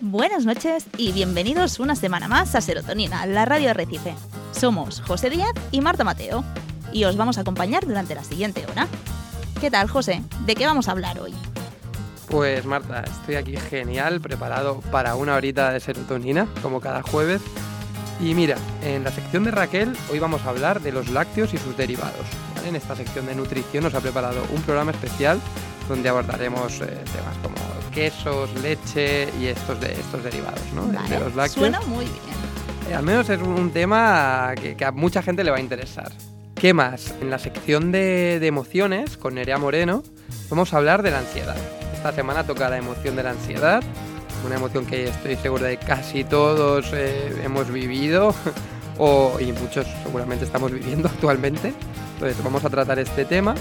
Buenas noches y bienvenidos una semana más a Serotonina, la radio Recife. Somos José Díaz y Marta Mateo y os vamos a acompañar durante la siguiente hora. ¿Qué tal, José? ¿De qué vamos a hablar hoy? Pues Marta, estoy aquí genial, preparado para una horita de serotonina, como cada jueves. Y mira, en la sección de Raquel hoy vamos a hablar de los lácteos y sus derivados. En esta sección de nutrición nos ha preparado un programa especial donde abordaremos eh, temas como quesos, leche y estos, de, estos derivados ¿no? Vale, de los lácteos. Suena muy bien. Eh, al menos es un tema que, que a mucha gente le va a interesar. ¿Qué más? En la sección de, de emociones, con Nerea Moreno, vamos a hablar de la ansiedad. Esta semana toca la emoción de la ansiedad, una emoción que estoy seguro de casi todos eh, hemos vivido o, y muchos seguramente estamos viviendo actualmente. Entonces vamos a tratar este tema.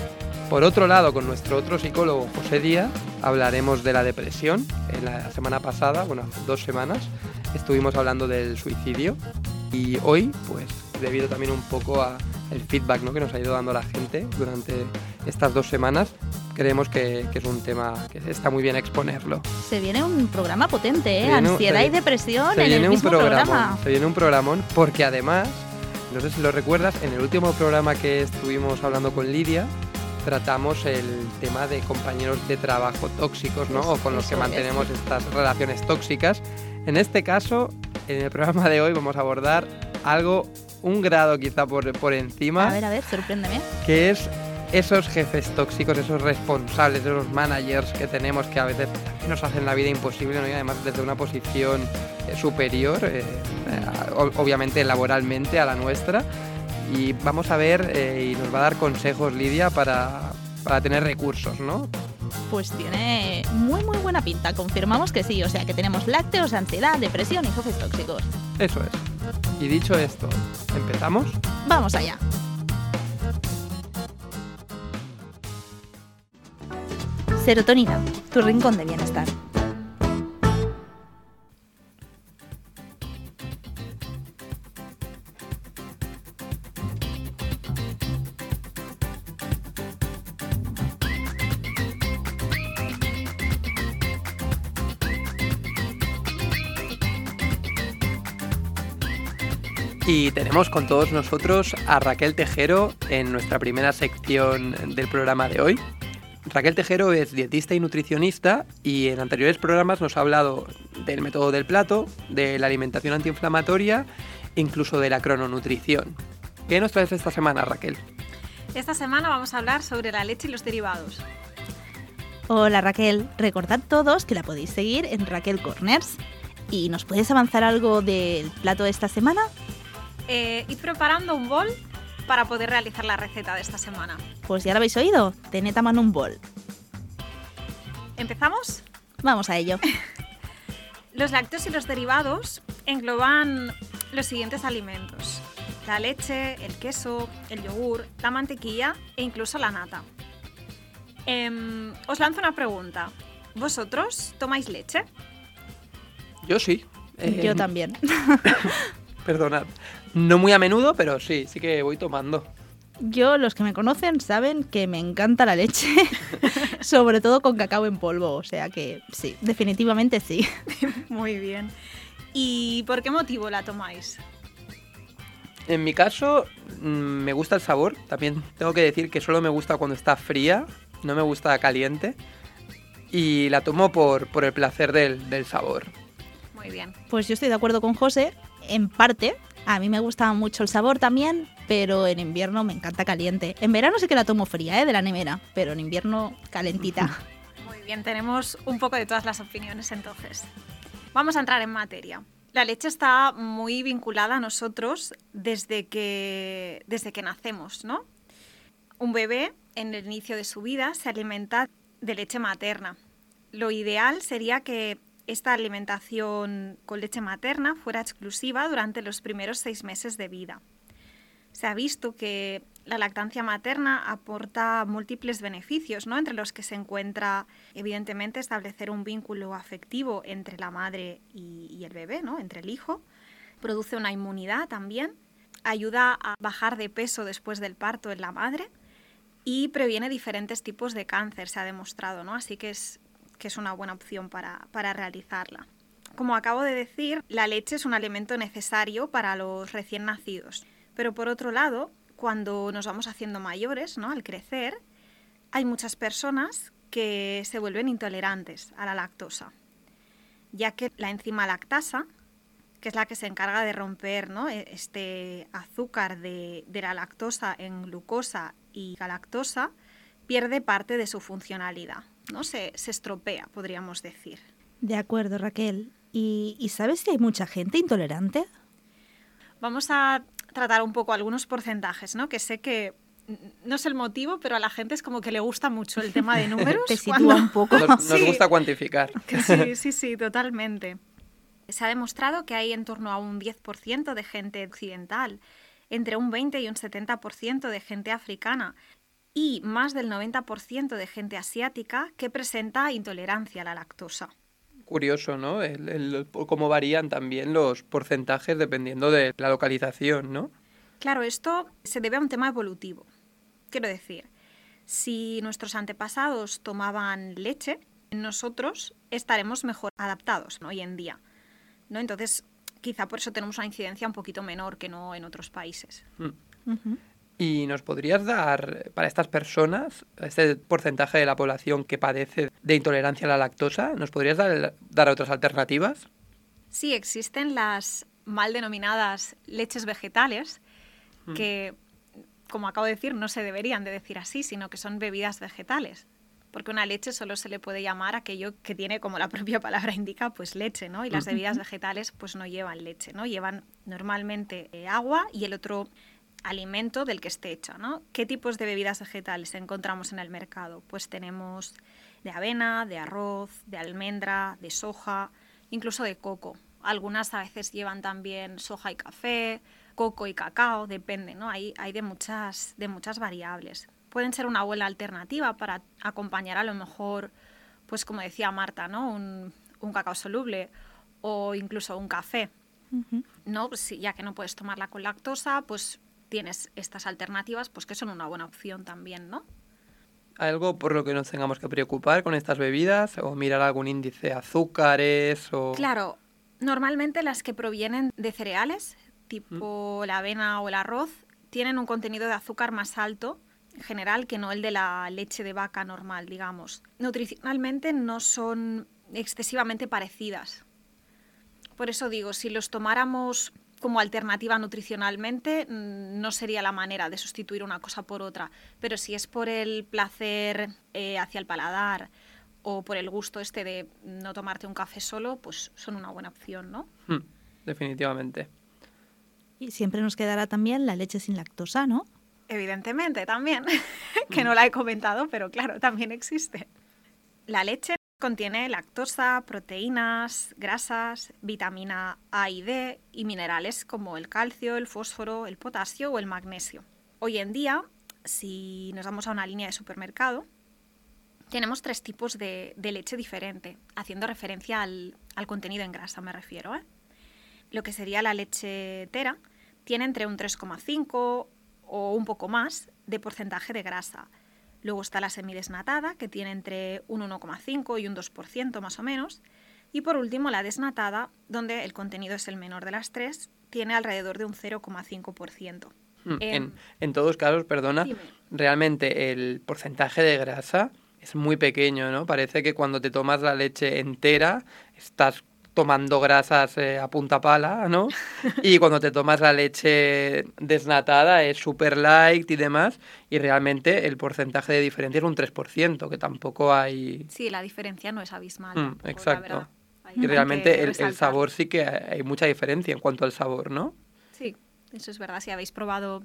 Por otro lado, con nuestro otro psicólogo, José Díaz, hablaremos de la depresión. En la semana pasada, bueno, hace dos semanas, estuvimos hablando del suicidio y hoy, pues, debido también un poco a el feedback ¿no? que nos ha ido dando la gente durante estas dos semanas, creemos que, que es un tema que está muy bien exponerlo. Se viene un programa potente, ¿eh? Viene un- Ansiedad se y depresión Se en viene el un mismo programón, programa. se viene un programón porque además, no sé si lo recuerdas, en el último programa que estuvimos hablando con Lidia, tratamos el tema de compañeros de trabajo tóxicos, ¿no? Eso- o con los que es. mantenemos estas relaciones tóxicas. En este caso, en el programa de hoy vamos a abordar algo, un grado quizá por, por encima, A ver, a ver, sorpréndeme. que es esos jefes tóxicos, esos responsables, esos managers que tenemos que a veces nos hacen la vida imposible, ¿no? y además desde una posición eh, superior, eh, eh, obviamente laboralmente a la nuestra. Y vamos a ver eh, y nos va a dar consejos Lidia para, para tener recursos, ¿no? Pues tiene muy muy buena pinta, confirmamos que sí, o sea que tenemos lácteos, ansiedad, depresión y jefes tóxicos. Eso es. Y dicho esto, ¿empezamos? Vamos allá. Serotonina, tu rincón de bienestar. Y tenemos con todos nosotros a Raquel Tejero en nuestra primera sección del programa de hoy. Raquel Tejero es dietista y nutricionista y en anteriores programas nos ha hablado del método del plato, de la alimentación antiinflamatoria, incluso de la crononutrición. ¿Qué nos traes esta semana, Raquel? Esta semana vamos a hablar sobre la leche y los derivados. Hola Raquel, recordad todos que la podéis seguir en Raquel Corners. ¿Y nos puedes avanzar algo del plato de esta semana? Eh, id preparando un bol para poder realizar la receta de esta semana. Pues ya lo habéis oído, tened a mano un bol. ¿Empezamos? Vamos a ello. Los lácteos y los derivados engloban los siguientes alimentos. La leche, el queso, el yogur, la mantequilla e incluso la nata. Em, os lanzo una pregunta. ¿Vosotros tomáis leche? Yo sí. Eh, Yo también. Perdonad. No muy a menudo, pero sí, sí que voy tomando. Yo, los que me conocen, saben que me encanta la leche, sobre todo con cacao en polvo, o sea que sí, definitivamente sí. Muy bien. ¿Y por qué motivo la tomáis? En mi caso, mm, me gusta el sabor. También tengo que decir que solo me gusta cuando está fría, no me gusta caliente. Y la tomo por, por el placer del, del sabor. Muy bien. Pues yo estoy de acuerdo con José, en parte. A mí me gusta mucho el sabor también, pero en invierno me encanta caliente. En verano sí que la tomo fría, ¿eh? de la nevera, pero en invierno calentita. Muy bien, tenemos un poco de todas las opiniones entonces. Vamos a entrar en materia. La leche está muy vinculada a nosotros desde que, desde que nacemos, ¿no? Un bebé en el inicio de su vida se alimenta de leche materna. Lo ideal sería que esta alimentación con leche materna fuera exclusiva durante los primeros seis meses de vida. Se ha visto que la lactancia materna aporta múltiples beneficios, ¿no? entre los que se encuentra, evidentemente, establecer un vínculo afectivo entre la madre y, el bebé, ¿no? entre el hijo. Produce una inmunidad también, ayuda a bajar de peso después del parto en la madre y previene diferentes tipos de cáncer, se ha demostrado, ¿no? así que es, que es una buena opción para, para realizarla. Como acabo de decir, la leche es un alimento necesario para los recién nacidos. Pero por otro lado, cuando nos vamos haciendo mayores, ¿no? al crecer, hay muchas personas que se vuelven intolerantes a la lactosa, ya que la enzima lactasa, que es la que se encarga de romper ¿no? E, este azúcar de, de la lactosa en glucosa y galactosa, pierde parte de su funcionalidad, ¿no? se, se estropea, podríamos decir. De acuerdo, Raquel. ¿Y, ¿Y sabes si hay mucha gente intolerante? Vamos a tratar un poco algunos porcentajes, ¿no? Que sé que no sé el motivo, pero a la gente es como que le gusta mucho el tema de números. Te sitúa un poco. Nos, nos Sí. gusta cuantificar. Que Sí, sí, sí, totalmente. Se ha demostrado que hay en torno a un 10% de gente occidental, entre un 20 y un 70% de gente africana y más del 90% de gente asiática que presenta intolerancia a la lactosa. Curioso, ¿no? El, el- cómo varían también los porcentajes dependiendo de la localización, ¿no? Claro, esto se debe a un tema evolutivo. Quiero decir, si nuestros antepasados tomaban leche, nosotros estaremos mejor adaptados ¿no? hoy en día. ¿no? Entonces, quizá por eso tenemos una incidencia un poquito menor que no en otros países. Mm. ¿Y nos podrías dar, para estas personas, este porcentaje de la población que padece de intolerancia a la lactosa, ¿nos podrías dar, dar otras alternativas? Sí, existen las mal denominadas leches vegetales, que, como acabo de decir, no se deberían de decir así, sino que son bebidas vegetales. Porque una leche solo se le puede llamar aquello que tiene, como la propia palabra indica, pues leche, ¿no? Y las bebidas vegetales pues no llevan leche, ¿no? Llevan normalmente eh, agua y el otro alimento del que esté hecha, ¿no? ¿Qué tipos de bebidas vegetales encontramos en el mercado? Pues tenemos de avena, de arroz, de almendra, de soja, incluso de coco. Algunas a veces llevan también soja y café, coco y cacao, depende, ¿no? Hay, hay de, muchas, de muchas variables. Pueden ser una buena alternativa para acompañar a lo mejor, pues como decía Marta, ¿no? Un, un cacao soluble o incluso un café. ¿no? Pues si- ya que no puedes tomarla con lactosa, pues tienes estas alternativas, pues que son una buena opción también, ¿no? ¿Algo por lo que nos tengamos que preocupar con estas bebidas? ¿O mirar algún índice de azúcares? O... Claro, normalmente las que provienen de cereales, tipo la avena o el arroz, tienen un contenido de azúcar más alto en general que no el de la leche de vaca normal, digamos. Nutricionalmente no son excesivamente parecidas. Por eso digo, si los tomáramos como alternativa nutricionalmente, mm, no sería la manera de sustituir una cosa por otra. Pero si es por el placer eh, hacia el paladar o por el gusto este de no tomarte un café solo, pues son una buena opción, ¿no? Mm, definitivamente. Y siempre nos quedará también la leche sin lactosa, ¿no? Evidentemente, también, que no la he comentado, pero claro, también existe. La leche contiene lactosa, proteínas, grasas, vitamina A y D y minerales como el calcio, el fósforo, el potasio o el magnesio. Hoy en día, si nos vamos a una línea de supermercado, tenemos tres tipos de, leche diferente, haciendo referencia al, al contenido en grasa, me refiero. ¿eh? Lo que sería la leche tera tiene entre un 3,5 o un poco más de porcentaje de grasa. Luego está la semidesnatada, que tiene entre un 1,5 y un 2% más o menos. Y por último, la desnatada, donde el contenido es el menor de las tres, tiene alrededor de un 0,5%. Mm, Em, En, en todos casos, perdona, dime. realmente el porcentaje de grasa es muy pequeño, ¿no? Parece que cuando te tomas la leche entera estás tomando grasas eh, a punta pala, ¿no? Y cuando te tomas la leche desnatada es super light y demás, y realmente el porcentaje de diferencia es un 3%, que tampoco hay... Sí, la diferencia no es abismal. Mm, exacto. Y realmente el, sabor sí que hay mucha diferencia en cuanto al sabor, ¿no? Sí, eso es verdad. Si habéis probado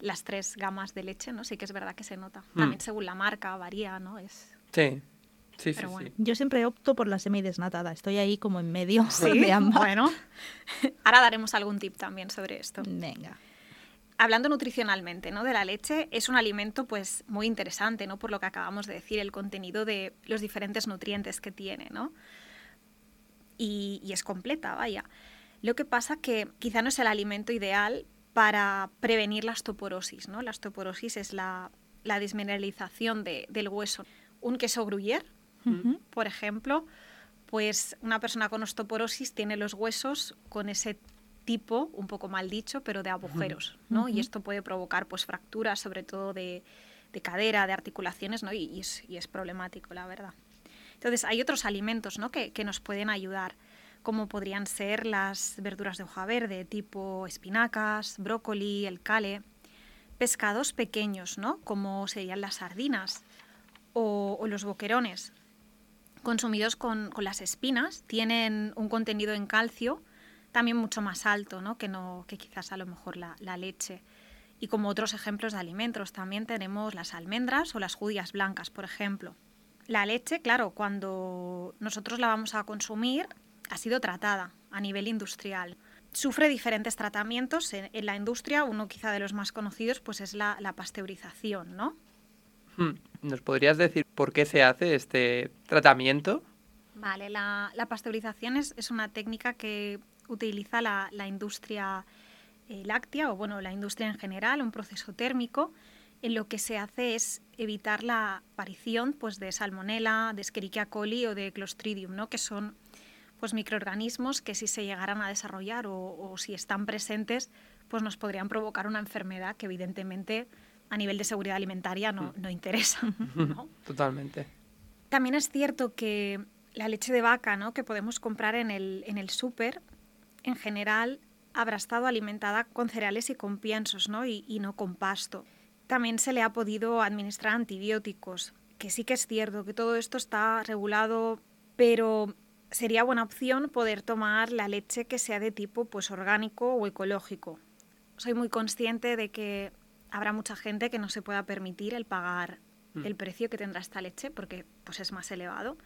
las tres gamas de leche, ¿no? Sí que es verdad que se nota. Mm. También según la marca varía, ¿no? Es... Sí, sí, sí, Pero bueno. sí. Yo siempre opto por la semidesnatada. Estoy ahí como en medio Sí, de ambas. bueno. Ahora daremos algún tip también sobre esto. Venga. Hablando nutricionalmente, ¿no? De la leche, es un alimento pues muy interesante, ¿no? Por lo que acabamos de decir, el contenido de los diferentes nutrientes que tiene, ¿no? Y, y es completa, vaya. Lo que pasa que quizá no es el alimento ideal para prevenir la osteoporosis, ¿no? La osteoporosis es la, la desmineralización de- del hueso. Un queso por ejemplo, pues una persona con osteoporosis tiene los huesos con ese tipo, un poco mal dicho, pero de agujeros, ¿no? Y esto puede provocar pues fracturas, sobre todo de, de cadera, de articulaciones, ¿no? Y, es, y, es, problemático, la verdad. Entonces, hay otros alimentos, ¿no? Que, que, nos pueden ayudar, como podrían ser las verduras de hoja verde, tipo espinacas, brócoli, el cale, pescados pequeños, ¿no? Como serían las sardinas o, o los boquerones, consumidos con, con, las espinas, tienen un contenido en calcio también mucho más alto ¿no? Que, no, que quizás a lo mejor la, la leche. Y como otros ejemplos de alimentos, también tenemos las almendras o las judías blancas, por ejemplo. La leche, claro, cuando nosotros la vamos a consumir, ha sido tratada a nivel industrial. Sufre diferentes tratamientos en, la industria, uno quizá de los más conocidos pues es la, la pasteurización, ¿no? Hmm. ¿Nos podrías decir por qué se hace este tratamiento? Vale, la, la pasteurización es, es, una técnica que utiliza la, la industria eh, láctea o bueno, la industria en general, un proceso térmico, en lo que se hace es evitar la aparición pues, de salmonella, de Escherichia coli o de Clostridium, ¿no? que son pues, microorganismos que si se llegaran a desarrollar o, o si están presentes, pues nos podrían provocar una enfermedad que evidentemente a nivel de seguridad alimentaria no, no interesa. ¿no? Totalmente. También es cierto que la leche de vaca ¿no? que podemos comprar en el, en el súper, en general habrá estado alimentada con cereales y con piensos ¿no? Y, y, no con pasto. También se le ha podido administrar antibióticos, que sí que es cierto que todo esto está regulado, pero sería buena opción poder tomar la leche que sea de tipo pues, orgánico o ecológico. Soy muy consciente de que habrá mucha gente que no se pueda permitir el pagar mm. el precio que tendrá esta leche porque pues, es más elevado.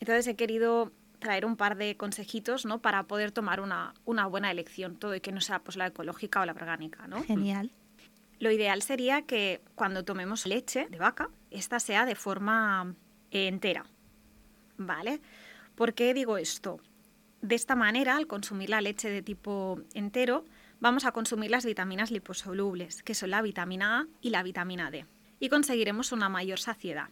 Entonces he querido traer un par de consejitos ¿no? para poder tomar una, una buena elección, todo y que no sea pues, la ecológica o la orgánica. ¿no? Genial. Lo ideal sería que cuando tomemos leche de vaca, esta sea de forma eh, entera. ¿Vale? ¿Por qué digo esto? De esta manera, al consumir la leche de tipo entero, vamos a consumir las vitaminas liposolubles, que son la vitamina A y la vitamina D, y conseguiremos una mayor saciedad.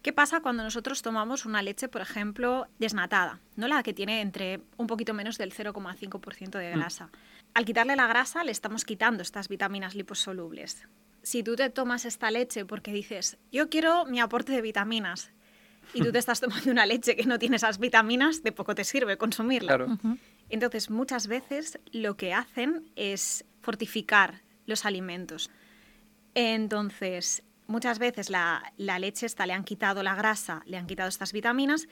¿Qué pasa cuando nosotros tomamos una leche, por ejemplo, desnatada? ¿no? La que tiene entre un poquito menos del 0,5% de grasa. Mm. Al quitarle la grasa le estamos quitando estas vitaminas liposolubles. Si tú te tomas esta leche porque dices, yo quiero mi aporte de vitaminas, y tú te estás tomando una leche que no tiene esas vitaminas, de poco te sirve consumirla. Claro. Uh -huh. Entonces, muchas veces lo que hacen es fortificar los alimentos. Entonces, muchas veces la, la, leche esta le han quitado la grasa, le han quitado estas vitaminas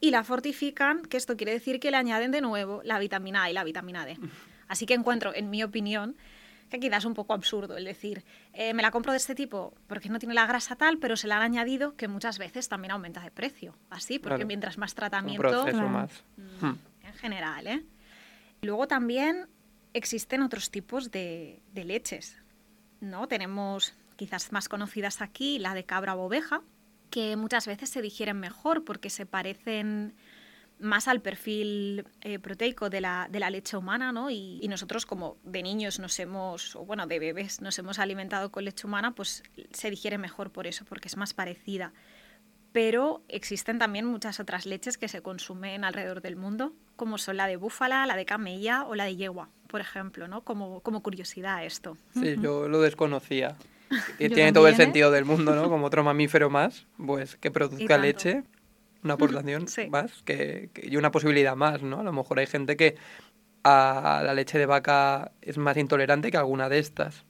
y la fortifican, que esto quiere decir que le añaden de nuevo la vitamina A y la vitamina D. Así que encuentro, en mi opinión, que quizás es un poco absurdo el decir, eh, me la compro de este tipo porque no tiene la grasa tal, pero se la han añadido que muchas veces también aumenta de precio. Así, porque claro. mientras más tratamiento... Un proceso más. Mmm, en general, ¿eh? Luego también existen otros tipos de, leches, ¿no? Tenemos quizás más conocidas aquí, la de cabra o oveja, que muchas veces se digieren mejor porque se parecen más al perfil eh, proteico de la, de la, leche humana, ¿no? Y, y, nosotros como de niños nos hemos, o bueno, de bebés nos hemos alimentado con leche humana, pues se digiere mejor por eso, porque es más parecida. Pero existen también muchas otras leches que se consumen alrededor del mundo, como son la de búfala, la de camella o la de yegua, por ejemplo, ¿no? Como, como curiosidad esto. Sí, yo lo desconocía. Tiene también, todo el sentido ¿eh? del mundo, ¿no? Como otro mamífero más, pues que produzca leche, una aportación sí. más que, que, y una posibilidad más, ¿no? A lo mejor hay gente que a la leche de vaca es más intolerante que alguna de estas.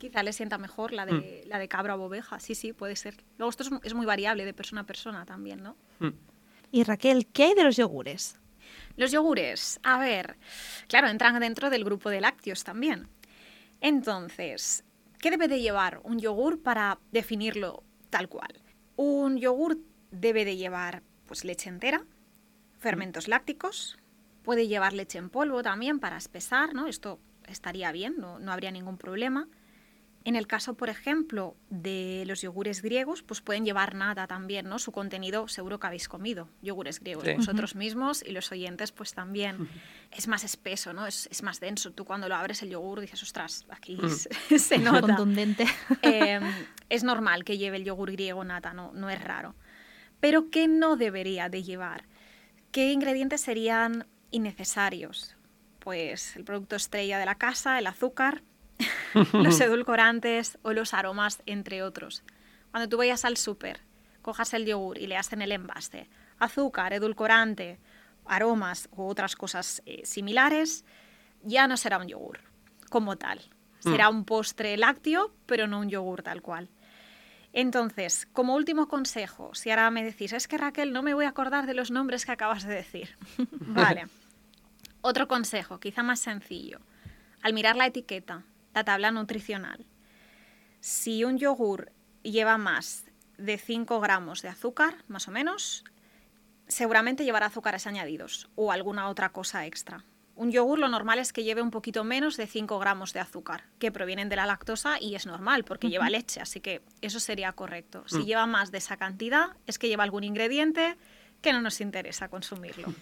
Quizá le sienta mejor la de, mm. la de cabra o oveja, sí, sí, puede ser. Luego esto es, es, muy variable de persona a persona también, ¿no? Mm. Y Raquel, ¿qué hay de los yogures? Los yogures, a ver, claro, entran dentro del grupo de lácteos también. Entonces, ¿Qué debe de llevar un yogur para definirlo tal cual? Un yogur debe de llevar pues, leche entera, fermentos lácticos, puede llevar leche en polvo también para espesar, ¿no? Esto estaría bien, no, no habría ningún problema. En el caso, por ejemplo, de los yogures griegos, pues pueden llevar nada también, ¿no? Su contenido seguro que habéis comido, yogures griegos, sí. vosotros mismos y los oyentes pues también. Es más espeso, ¿no? Es, es, más denso. Tú cuando lo abres el yogur dices, ostras, aquí se nota. Contundente. Eh, es normal que lleve el yogur griego nata, no, no es raro. Pero ¿qué no debería de llevar? ¿Qué ingredientes serían innecesarios? Pues el producto estrella de la casa, el azúcar, los edulcorantes o los aromas, entre otros. Cuando tú vayas al súper, cojas el yogur y leas en el envase azúcar, edulcorante, aromas u otras cosas eh, similares, ya no será un yogur como tal. Será un postre lácteo, pero no un yogur tal cual. Entonces, como último consejo, si ahora me decís, es que Raquel, no me voy a acordar de los nombres que acabas de decir. vale. Otro consejo, quizá más sencillo. Al mirar la etiqueta, la tabla nutricional, si un yogur lleva más de 5 gramos de azúcar, más o menos, seguramente llevará azúcares añadidos o alguna otra cosa extra. Un yogur lo normal es que lleve un poquito menos de 5 gramos de azúcar, que provienen de la lactosa y es normal porque lleva leche, así que eso sería correcto. Si mm. lleva más de esa cantidad, es que lleva algún ingrediente que no nos interesa consumirlo.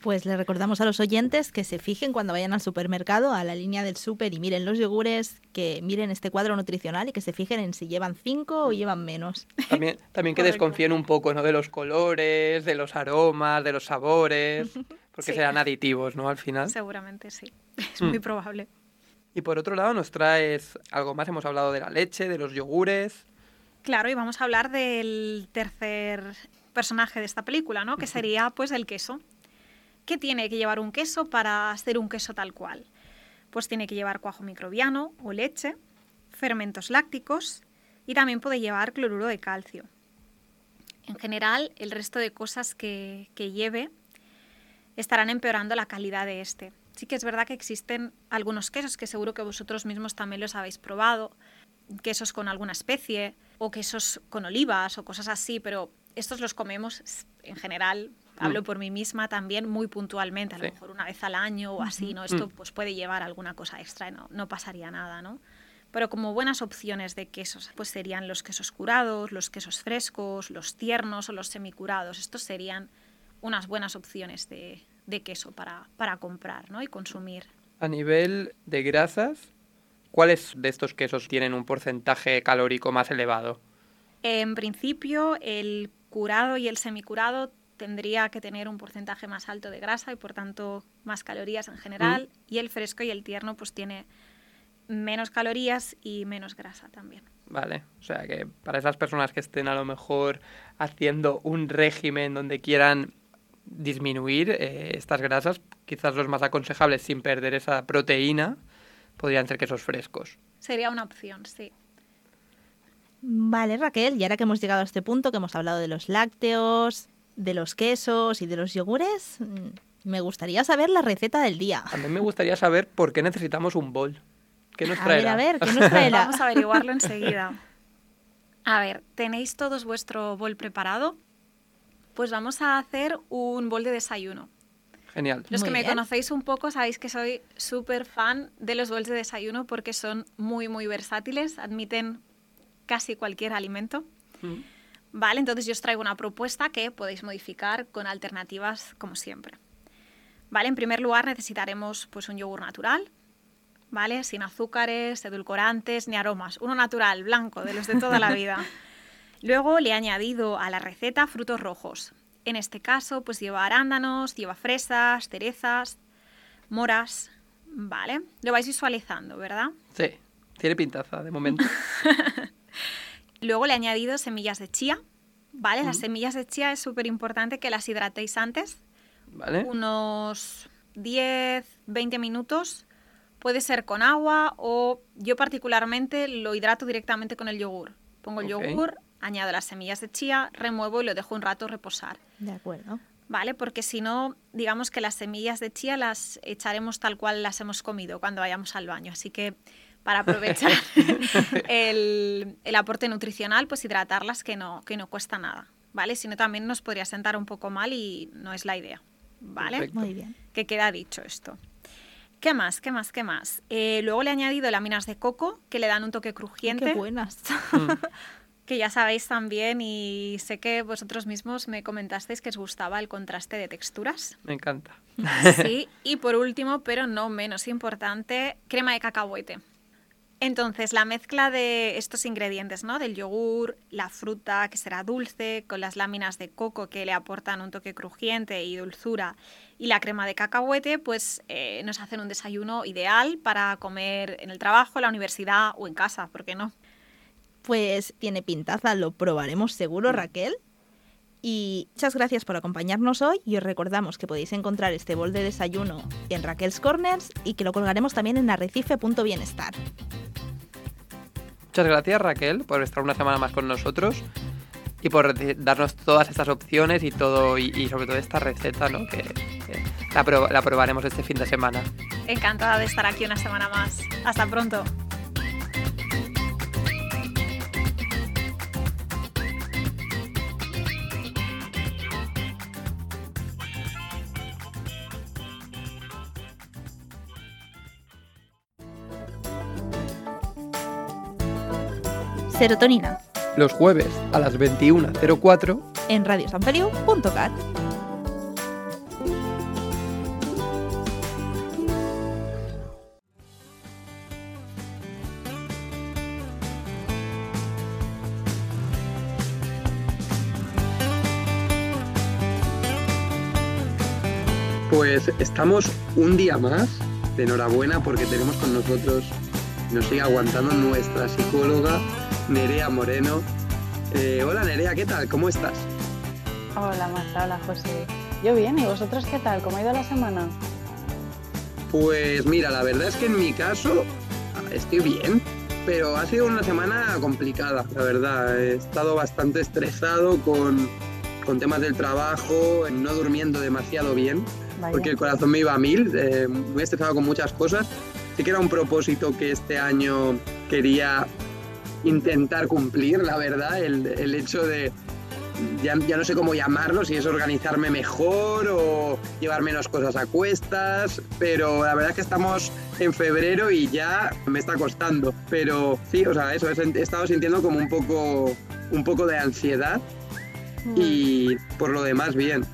Pues le recordamos a los oyentes que se fijen cuando vayan al supermercado, a la línea del súper y miren los yogures, que miren este cuadro nutricional y que se fijen en si llevan cinco o llevan menos. También, también que desconfíen un poco ¿no? de los colores, de los aromas, de los sabores, porque serán aditivos, ¿no? Al final. Seguramente sí, es muy mm. probable. Y por otro lado nos traes algo más, hemos hablado de la leche, de los yogures. Claro, y vamos a hablar del tercer personaje de esta película, ¿no? Que sería pues el queso. ¿Qué tiene que llevar un queso para hacer un queso tal cual? Pues tiene que llevar cuajo microbiano o leche, fermentos lácticos y también puede llevar cloruro de calcio. En general, el resto de cosas que, lleve estarán empeorando la calidad de este. Sí que es verdad que existen algunos quesos que seguro que vosotros mismos también los habéis probado, quesos con alguna especie o quesos con olivas o cosas así, pero estos los comemos en general hablo mm. por mí misma también muy puntualmente, a lo mejor una vez al año o así, ¿no? Esto mm. pues puede llevar alguna cosa extra no, no pasaría nada, ¿no? Pero como buenas opciones de quesos, pues serían los quesos curados, los quesos frescos, los tiernos o los semicurados. Estos serían unas buenas opciones de, de queso para, para comprar ¿no? y consumir. A nivel de grasas, ¿cuáles de estos quesos tienen un porcentaje calórico más elevado? En principio, el curado y el semicurado tendría que tener un porcentaje más alto de grasa y por tanto más calorías en general. Mm. Y el fresco y el tierno pues tiene menos calorías y menos grasa también. Vale, o sea que para esas personas que estén a lo mejor haciendo un régimen donde quieran disminuir eh, estas grasas, quizás los más aconsejables sin perder esa proteína podrían ser quesos frescos. Sería una opción, sí. Vale, Raquel, y ahora que hemos llegado a este punto, que hemos hablado de los lácteos, de los quesos y de los yogures, mm, me gustaría saber la receta del día. A mí me gustaría saber por qué necesitamos un bol. ¿Qué nos traerá? A ver, a ver, ¿qué nos traerá? Vamos a averiguarlo enseguida. A ver, ¿tenéis todos vuestro bol preparado? Pues vamos a hacer un bol de desayuno. Genial. Los que me conocéis un poco sabéis que soy súper fan de los bols de desayuno porque son muy, muy versátiles, admiten casi cualquier alimento. Mm. Vale, entonces yo os traigo una propuesta que podéis modificar con alternativas como siempre. Vale, en primer lugar necesitaremos pues un yogur natural, ¿vale? Sin azúcares, edulcorantes ni aromas. Uno natural, blanco, de los de toda la vida. Luego le he añadido a la receta frutos rojos. En este caso, pues lleva arándanos, lleva fresas, cerezas, moras, ¿vale? Lo vais visualizando, ¿verdad? Sí, tiene pintaza de momento. Luego le he añadido semillas de chía, ¿vale? Las semillas de chía es súper importante que las hidratéis antes. ¿Vale? Unos 10, 20 minutos. Puede ser con agua o yo particularmente lo hidrato directamente con el yogur. Pongo el yogur, añado las semillas de chía, remuevo y lo dejo un rato reposar. De acuerdo. ¿Vale? Porque si no, digamos que las semillas de chía las echaremos tal cual las hemos comido cuando vayamos al baño. Así que para aprovechar el, aporte nutricional, pues hidratarlas que no, que no cuesta nada, ¿vale? Si no, también nos podría sentar un poco mal y no es la idea, ¿vale? Muy bien. Que queda dicho esto. ¿Qué más? ¿Qué más? ¿Qué más? Eh, luego le he añadido láminas de coco que le dan un toque crujiente. Qué buenas. Mm. que ya sabéis también y sé que vosotros mismos me comentasteis que os gustaba el contraste de texturas. Me encanta. Sí, y por último, pero no menos importante, crema de cacahuete. Entonces, la mezcla de estos ingredientes, ¿no? Del yogur, la fruta, que será dulce, con las láminas de coco que le aportan un toque crujiente y dulzura, y la crema de cacahuete, pues eh, nos hacen un desayuno ideal para comer en el trabajo, en la universidad o en casa, ¿por qué no? Pues tiene pintaza, lo probaremos seguro, Raquel. Y muchas gracias por acompañarnos hoy y os recordamos que podéis encontrar este bol de desayuno en Raquel's Corners y que lo colgaremos también en arrecife.bienestar. Muchas gracias Raquel por estar una semana más con nosotros y por darnos todas estas opciones y todo y, sobre todo esta receta ¿no? que, la, la probaremos este fin de semana. Encantada de estar aquí una semana más. Hasta pronto. Serotonina. Los jueves a las 21.04 en radiosanfeliu.cat. Pues estamos un día más de enhorabuena porque tenemos con nosotros, nos sigue aguantando nuestra psicóloga Nerea Moreno. Eh, hola Nerea, ¿qué tal? ¿Cómo estás? Hola Marta, hola José. Yo bien, ¿y vosotros qué tal? ¿Cómo ha ido la semana? Pues mira, la verdad es que en mi caso estoy bien, pero ha sido una semana complicada, la verdad. He estado bastante estresado con, temas del trabajo, no durmiendo demasiado bien, porque el corazón me iba a mil, eh, muy estresado con muchas cosas. Sí que era un propósito que este año quería intentar cumplir, la verdad, el, el hecho de, ya, ya, no sé cómo llamarlo, si es organizarme mejor o llevar menos cosas a cuestas, pero la verdad es que estamos en febrero y ya me está costando. Pero sí, o sea, eso, he estado sintiendo como un poco, un poco de ansiedad y por lo demás bien.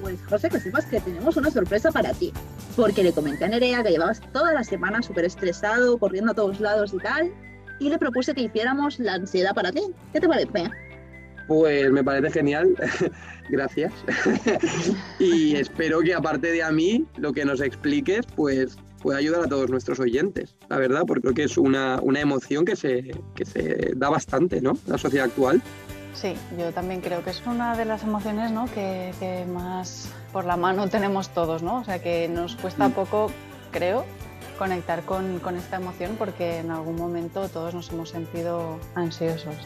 Pues José, que sepas que tenemos una sorpresa para ti. Porque le comenté a Nerea que llevabas toda la semana súper estresado, corriendo a todos lados y tal, y le propuse que hiciéramos la ansiedad para ti. ¿Qué te parece? Pues me parece genial, gracias. y espero que aparte de a mí, lo que nos expliques, pues pueda ayudar a todos nuestros oyentes, la verdad, porque creo que es una, una emoción que se, que se da bastante, ¿no? En la sociedad actual. Sí, yo también creo que es una de las emociones ¿no? que, que más por la mano tenemos todos, ¿no? O sea, que nos cuesta mm. poco, creo, conectar con, con, esta emoción porque en algún momento todos nos hemos sentido ansiosos.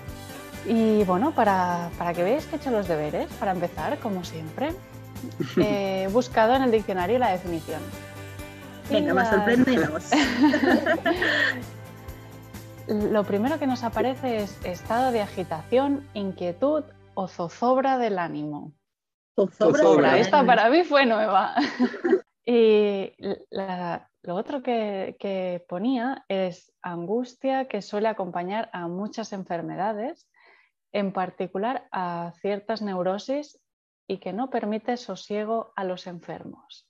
Y bueno, para, para que veáis que he hecho los deberes, para empezar, como siempre, he buscado en el diccionario la definición. Venga, más sorprendemos. Lo primero que nos aparece es estado de agitación, inquietud o zozobra del ánimo. Zozobra. Esta para mí fue nueva. y la, lo otro que, ponía es angustia que suele acompañar a muchas enfermedades, en particular a ciertas neurosis y que no permite sosiego a los enfermos.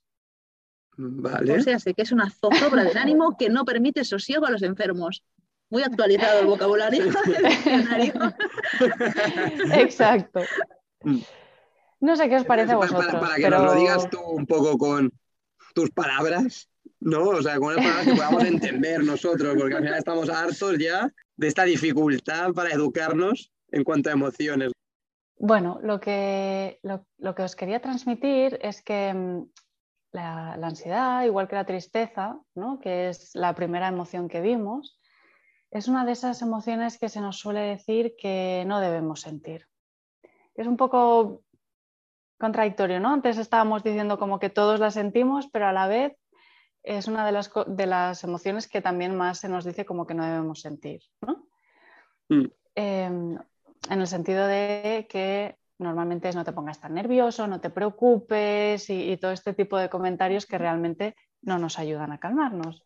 Vale. O sea, sé que es una zozobra del ánimo que no permite sosiego a los enfermos. Muy actualizado el vocabulario. Exacto. Mm. No sé qué os parece a vosotros. Para, que nos lo digas tú un poco con tus palabras. ¿No? O sea, con unas palabras que podamos entender nosotros, porque al final estamos hartos ya de esta dificultad para educarnos en cuanto a emociones. Bueno, lo que, lo, que os quería transmitir es que mm, la, ansiedad, igual que la tristeza, ¿no? que es la primera emoción que vimos, es una de esas emociones que se nos suele decir que no debemos sentir. Es un poco contradictorio, ¿no? Antes estábamos diciendo como que todos la sentimos, pero a la vez es una de las, de las emociones que también más se nos dice como que no debemos sentir, ¿no? Mm. Em, en el sentido de que normalmente es no te pongas tan nervioso, no te preocupes y, todo este tipo de comentarios que realmente no nos ayudan a calmarnos.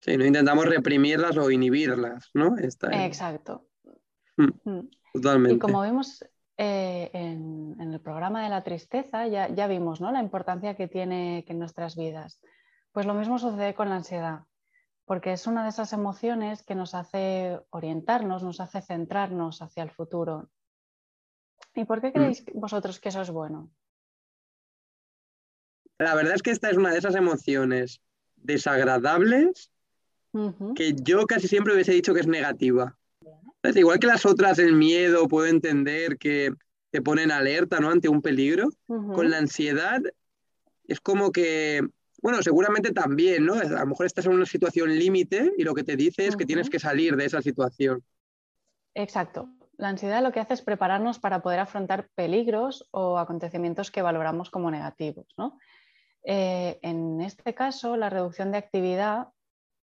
Sí, no intentamos reprimirlas o inhibirlas, ¿no? Exacto. Mm, mm. Totalmente. Y como vimos eh, en, el programa de la tristeza, ya, ya vimos ¿no? la importancia que tiene que en nuestras vidas. Pues lo mismo sucede con la ansiedad. porque es una de esas emociones que nos hace orientarnos, nos hace centrarnos hacia el futuro. ¿Y por qué mm. creéis vosotros que eso es bueno? La verdad es que esta es una de esas emociones desagradables que yo casi siempre hubiese dicho que es negativa. igual que las otras, el miedo, puedo entender que te ponen alerta ¿no? ante un peligro, con la ansiedad es como que, bueno, seguramente también, ¿no? A lo mejor estás en una situación límite y lo que te dice es que tienes que salir de esa situación. Exacto. La ansiedad lo que hace es prepararnos para poder afrontar peligros o acontecimientos que valoramos como negativos. ¿no? Eh, en este caso, la reducción de actividad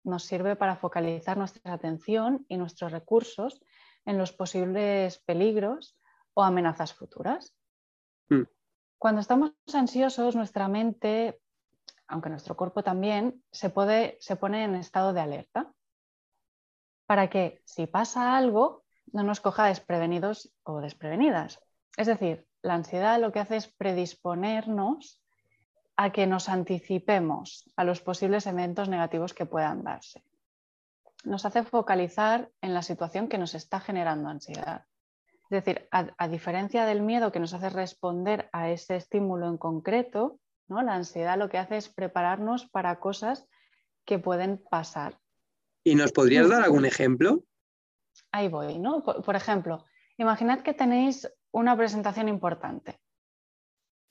nos sirve para focalizar nuestra atención y nuestros recursos en los posibles peligros o amenazas futuras. Hmm. Cuando estamos ansiosos, nuestra mente, aunque nuestro cuerpo también, se, puede, se pone en estado de alerta para que si pasa algo no nos coja desprevenidos o desprevenidas. Es decir, la ansiedad lo que hace es predisponernos a que nos anticipemos a los posibles eventos negativos que puedan darse. Nos hace focalizar en la situación que nos está generando ansiedad. Es decir, a, diferencia del miedo que nos hace responder a ese estímulo en concreto, ¿no? la ansiedad lo que hace es prepararnos para cosas que pueden pasar. ¿Y nos podrías dar algún ejemplo? Ahí voy, ¿no? por ejemplo, imaginad que tenéis una presentación importante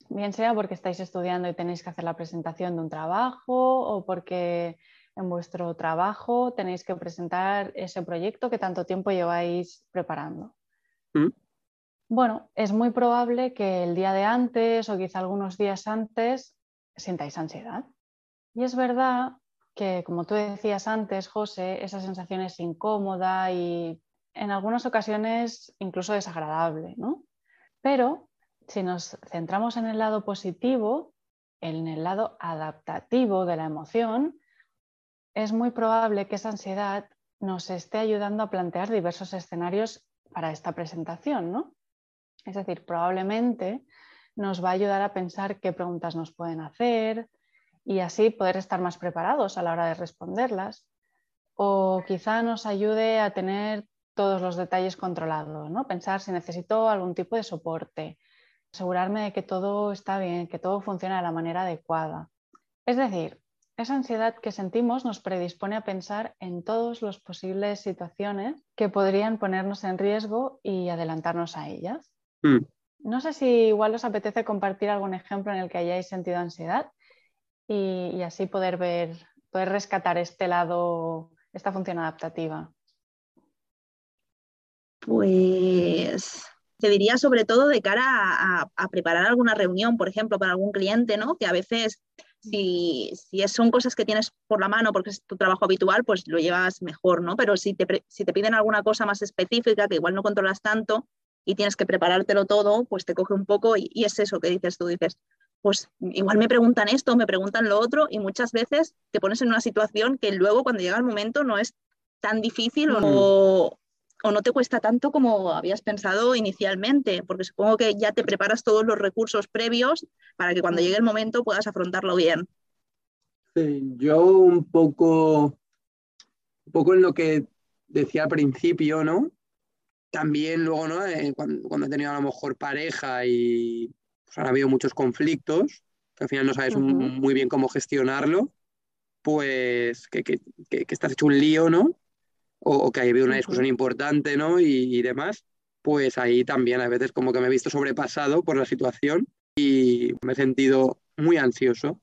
bien sea porque estáis estudiando y tenéis que hacer la presentación de un trabajo o porque en vuestro trabajo tenéis que presentar ese proyecto que tanto tiempo lleváis preparando. Mm. Bueno, es muy probable que el día de antes o quizá algunos días antes sintáis ansiedad. Y es verdad que, como tú decías antes, José, esa sensación es incómoda y en algunas ocasiones incluso desagradable, ¿no? Pero si nos centramos en el lado positivo, en el lado adaptativo de la emoción, es muy probable que esa ansiedad nos esté ayudando a plantear diversos escenarios para esta presentación, ¿no? Es decir, probablemente nos va a ayudar a pensar qué preguntas nos pueden hacer y así poder estar más preparados a la hora de responderlas. O quizá nos ayude a tener todos los detalles controlados, ¿no? Pensar si necesito algún tipo de soporte, asegurarme de que todo está bien, que todo funciona de la manera adecuada. Es decir, esa ansiedad que sentimos nos predispone a pensar en todas las posibles situaciones que podrían ponernos en riesgo y adelantarnos a ellas. Hmm. No sé si igual os apetece compartir algún ejemplo en el que hayáis sentido ansiedad y, y así poder ver, poder rescatar este lado, esta función adaptativa. Pues te diría sobre todo de cara a, preparar alguna reunión, por ejemplo, para algún cliente, ¿no? Que a veces si, son cosas que tienes por la mano porque es tu trabajo habitual, pues lo llevas mejor, ¿no? Pero si te, si te piden alguna cosa más específica que igual no controlas tanto y tienes que preparártelo todo, pues te coge un poco y, es eso que dices tú, dices, pues igual me preguntan esto, me preguntan lo otro y muchas veces te pones en una situación que luego cuando llega el momento no es tan difícil o, o no te cuesta tanto como habías pensado inicialmente, porque supongo que ya te preparas todos los recursos previos para que cuando llegue el momento puedas afrontarlo bien. Sí, yo un poco, un poco en lo que decía al principio, ¿no? También luego, ¿no? Eh, cuando, he tenido a lo mejor pareja y pues, han habido muchos conflictos, que al final no sabes muy bien cómo gestionarlo, pues que, que, que, que estás hecho un lío, ¿no? o, que haya habido una discusión importante, ¿no? Y, demás, pues ahí también a veces como que me he visto sobrepasado por la situación y me he sentido muy ansioso.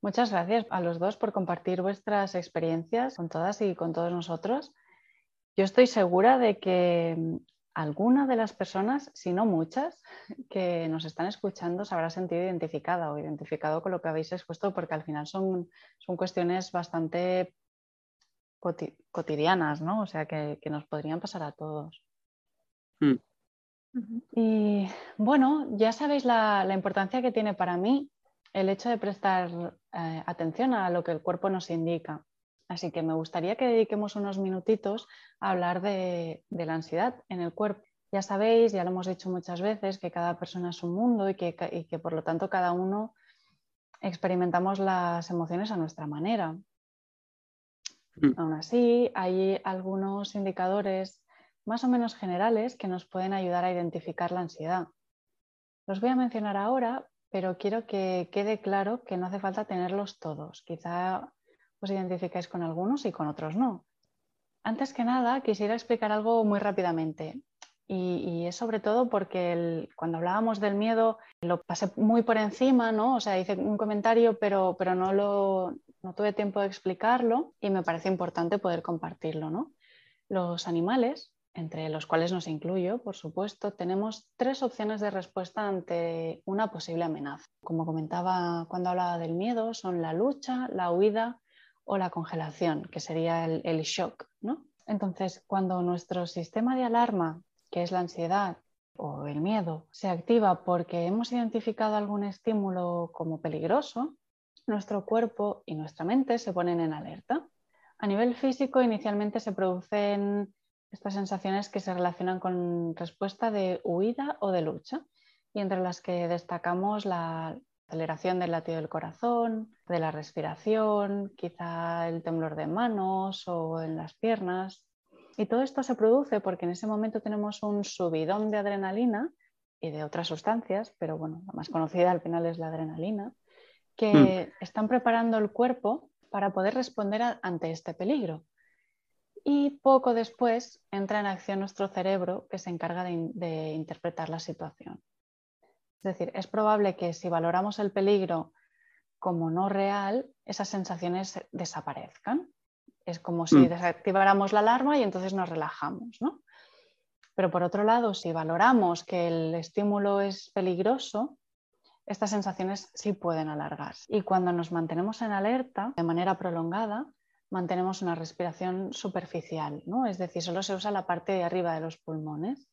Muchas gracias a los dos por compartir vuestras experiencias con todas y con todos nosotros. Yo estoy segura de que mm, alguna de las personas, si no muchas, que nos están escuchando se habrá sentido identificada o identificado con lo que habéis expuesto, porque al final son, son cuestiones bastante cotidianas, ¿no? O sea, que, nos podrían pasar a todos. Hmm. Y bueno, ya sabéis la, importancia que tiene para mí el hecho de prestar eh, atención a lo que el cuerpo nos indica. Así que me gustaría que dediquemos unos minutitos a hablar de, la ansiedad en el cuerpo. Ya sabéis, ya lo hemos dicho muchas veces, que cada persona es un mundo y que, y que por lo tanto cada uno experimentamos las emociones a nuestra manera. Mm. Aún así, hay algunos indicadores más o menos generales que nos pueden ayudar a identificar la ansiedad. Los voy a mencionar ahora, pero quiero que quede claro que no hace falta tenerlos todos. Quizá os identificáis con algunos y con otros no. Antes que nada, quisiera explicar algo muy rápidamente. Y, es sobre todo porque cuando hablábamos del miedo lo pasé muy por encima, ¿no? O sea, hice un comentario, pero, pero no, lo, no tuve tiempo de explicarlo y me parece importante poder compartirlo, ¿no? Los animales, entre los cuales nos incluyo, por supuesto, tenemos tres opciones de respuesta ante una posible amenaza. Como comentaba cuando hablaba del miedo, son la lucha, la huida o la congelación, que sería el, shock, ¿no? Entonces, cuando nuestro sistema de alarma que es la ansiedad o el miedo, se activa porque hemos identificado algún estímulo como peligroso, nuestro cuerpo y nuestra mente se ponen en alerta. A nivel físico, inicialmente se producen estas sensaciones que se relacionan con respuesta de huida o de lucha, y entre las que destacamos la aceleración del latido del corazón, de la respiración, quizá el temblor de manos o en las piernas, y todo esto se produce porque en ese momento tenemos un subidón de adrenalina y de otras sustancias, pero bueno, la más conocida al final es la adrenalina, que mm. están preparando el cuerpo para poder responder ante este peligro. Y poco después entra en acción nuestro cerebro que se encarga de interpretar la situación. Es decir, es probable que si valoramos el peligro como no real, esas sensaciones desaparezcan. Es como si mm. desactiváramos la alarma y entonces nos relajamos, ¿no? Pero por otro lado, si valoramos que el estímulo es peligroso, estas sensaciones sí pueden alargarse. Y cuando nos mantenemos en alerta de manera prolongada, mantenemos una respiración superficial, ¿no? Es decir, solo se usa la parte de arriba de los pulmones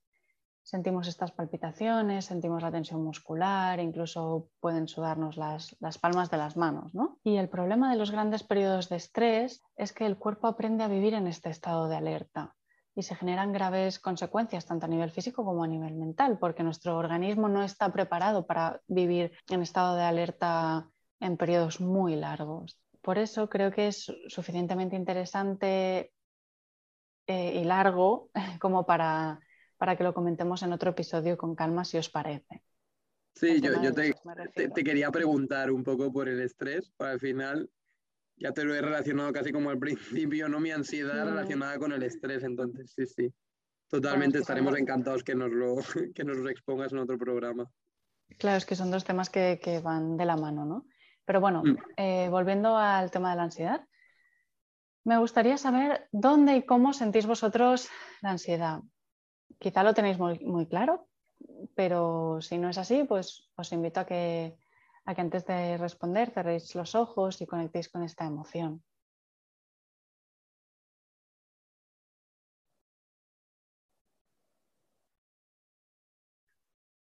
sentimos estas palpitaciones, sentimos la tensión muscular, incluso pueden sudarnos las, palmas de las manos. Y el problema de los grandes periodos de estrés es que el cuerpo aprende a vivir en este estado de alerta y se generan graves consecuencias tanto a nivel físico como a nivel mental, porque nuestro organismo no está preparado para vivir en estado de alerta en periodos muy largos. Por eso creo que es suficientemente interesante eh, y largo como para para que lo comentemos en otro episodio con calma, si os parece. Sí, yo, te, quería preguntar un poco por el estrés, para al final ya te lo he relacionado casi como al principio, ¿no? Mi ansiedad mm. relacionada con el estrés, entonces sí, sí. Totalmente estaremos encantados que nos, lo, que nos lo expongas en otro programa. Claro, es que son dos temas que, van de la mano, ¿no? Pero bueno, mm. eh, volviendo al tema de la ansiedad, me gustaría saber dónde y cómo sentís vosotros la ansiedad. Quizá lo tenéis muy, claro, pero si no es así, pues os invito a que, a que antes de responder cerréis los ojos y conectéis con esta emoción.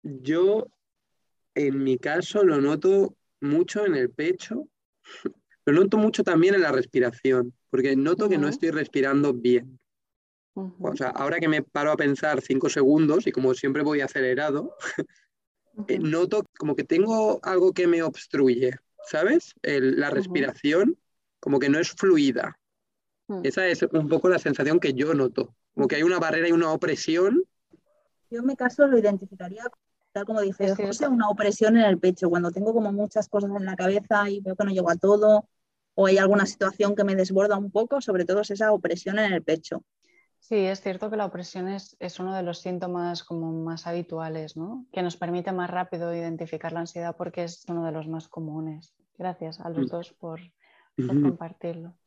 Yo, en mi caso, lo noto mucho en el pecho, lo noto mucho también en la respiración, porque noto que no estoy respirando bien. O sea, ahora que me paro a pensar cinco segundos y como siempre voy acelerado, eh, noto como que tengo algo que me obstruye, ¿sabes? la respiración como que no es fluida. Mm. Esa es un poco la sensación que yo noto, como que hay una barrera y una opresión. Yo en mi caso lo identificaría tal como dices, José, una opresión en el pecho, cuando tengo como muchas cosas en la cabeza y veo que no llego a todo, o hay alguna situación que me desborda un poco, sobre todo es esa opresión en el pecho. Sí, es cierto que la opresión es, uno de los síntomas como más habituales, ¿no? que nos permite más rápido identificar la ansiedad porque es uno de los más comunes. Gracias a los mm. dos por, compartirlo.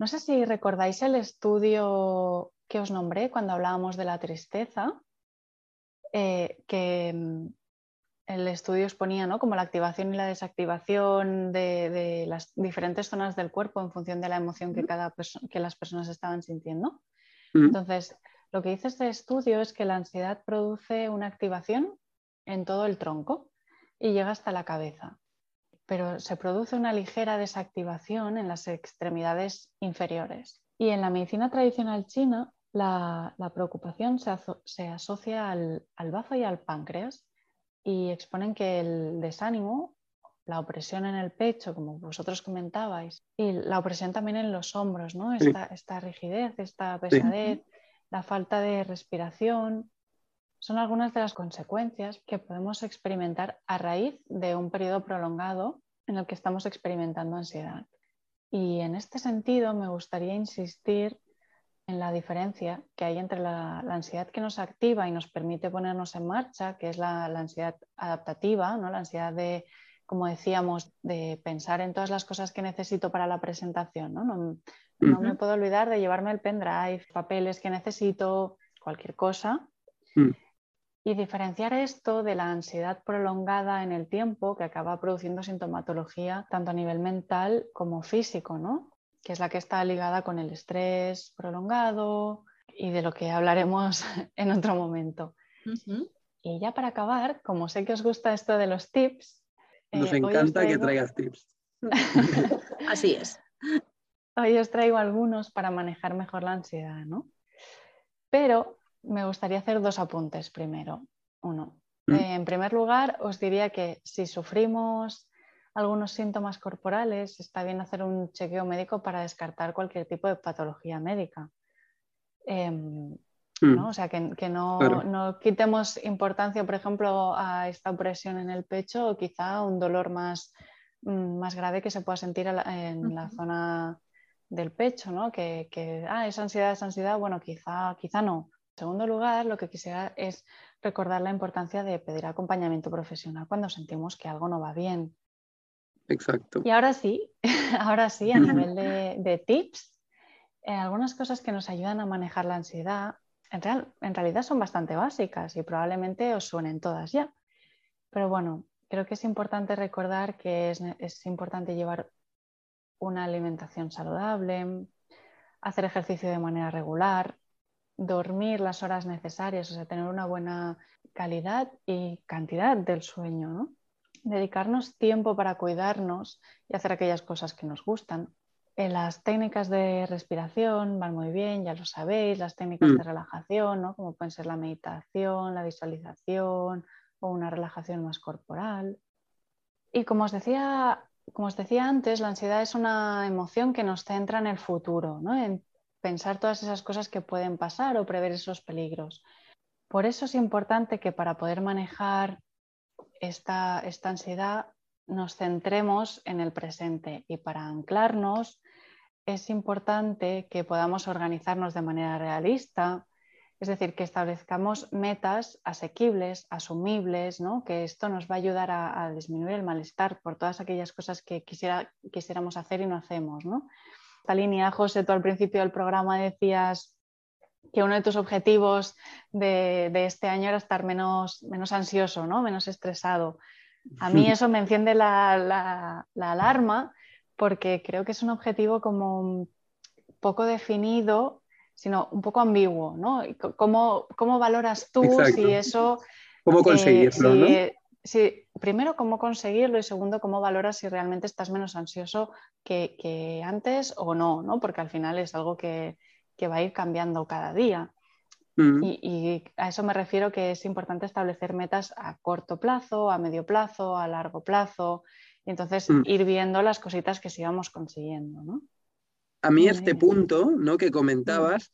No sé si recordáis el estudio que os nombré cuando hablábamos de la tristeza, eh, que mm, el estudio exponía ¿no? como la activación y la desactivación de, las diferentes zonas del cuerpo en función de la emoción que, cada que las personas estaban sintiendo. Entonces, lo que dice este estudio es que la ansiedad produce una activación en todo el tronco y llega hasta la cabeza, pero se produce una ligera desactivación en las extremidades inferiores. Y en la medicina tradicional china, la, preocupación se, asocia al, al bazo y al páncreas y exponen que el desánimo la opresión en el pecho, como vosotros comentabais, y la opresión también en los hombros, ¿no? Esta, rigidez, esta pesadez, la falta de respiración, son algunas de las consecuencias que podemos experimentar a raíz de un periodo prolongado en el que estamos experimentando ansiedad. Y en este sentido me gustaría insistir en la diferencia que hay entre la, ansiedad que nos activa y nos permite ponernos en marcha, que es la, ansiedad adaptativa, ¿no? la ansiedad de, como decíamos, de pensar en todas las cosas que necesito para la presentación. No, no, me puedo olvidar de llevarme el pendrive, papeles que necesito, cualquier cosa. Mm. Y diferenciar esto de la ansiedad prolongada en el tiempo que acaba produciendo sintomatología tanto a nivel mental como físico, ¿no? Que es la que está ligada con el estrés prolongado y de lo que hablaremos en otro momento. Y ya para acabar, como sé que os gusta esto de los tips. Nos eh, encanta que traigas tips. Así es. Hoy os traigo algunos para manejar mejor la ansiedad, ¿no? Pero me gustaría hacer dos apuntes primero. Uno, mm. eh, en primer lugar, os diría que si sufrimos algunos síntomas corporales, está bien hacer un chequeo médico para descartar cualquier tipo de patología médica. Em, mm. O sea, que, no, quitemos importancia, por ejemplo, a esta opresión en el pecho o quizá un dolor más, mm, más grave que se pueda sentir en la zona del pecho, ¿no? Que, que ah, es ansiedad, es ansiedad, bueno, quizá, quizá no. En segundo lugar, lo que quisiera es recordar la importancia de pedir acompañamiento profesional cuando sentimos que algo no va bien. Exacto. Y ahora sí, ahora sí, a nivel de, tips, eh, algunas cosas que nos ayudan a manejar la ansiedad, en, en realidad son bastante básicas y probablemente os suenen todas ya. Pero bueno, creo que es importante recordar que es, es importante llevar una alimentación saludable, hacer ejercicio de manera regular, dormir las horas necesarias, o sea, tener una buena calidad y cantidad del sueño, ¿no? Dedicarnos tiempo para cuidarnos y hacer aquellas cosas que nos gustan. Eh, las técnicas de respiración van muy bien, ya lo sabéis, las técnicas de mm. relajación, ¿no? como pueden ser la meditación, la visualización o una relajación más corporal. Y como os decía, como os decía antes, la ansiedad es una emoción que nos centra en el futuro, ¿no? pensar todas esas cosas que pueden pasar o prever esos peligros. Por eso es importante que para poder manejar esta, esta ansiedad nos centremos en el presente y para anclarnos es importante que podamos organizarnos de manera realista, es decir, que establezcamos metas asequibles, asumibles, ¿no? que esto nos va a ayudar a, disminuir el malestar por todas aquellas cosas que quisiera, quisiéramos hacer y no hacemos. ¿no? esta línea, José, tú al principio del programa decías que uno de tus objetivos de, este año era estar menos, menos ansioso, ¿no? menos estresado. A mí eso me enciende la, alarma porque creo que es un objetivo como poco definido, sino un poco ambiguo. ¿no? ¿Cómo, cómo valoras tú si eso... ¿Cómo eh, conseguirlo? ¿no? Sí, primero, cómo conseguirlo y segundo, cómo valoras si realmente estás menos ansioso que, antes o no, ¿no? Porque al final es algo que, va a ir cambiando cada día. Mm. Y, a eso me refiero que es importante establecer metas a corto plazo, a medio plazo, a largo plazo, y entonces mm. ir viendo las cositas que sigamos consiguiendo, ¿no? A mí este punto, ¿no? Que comentabas,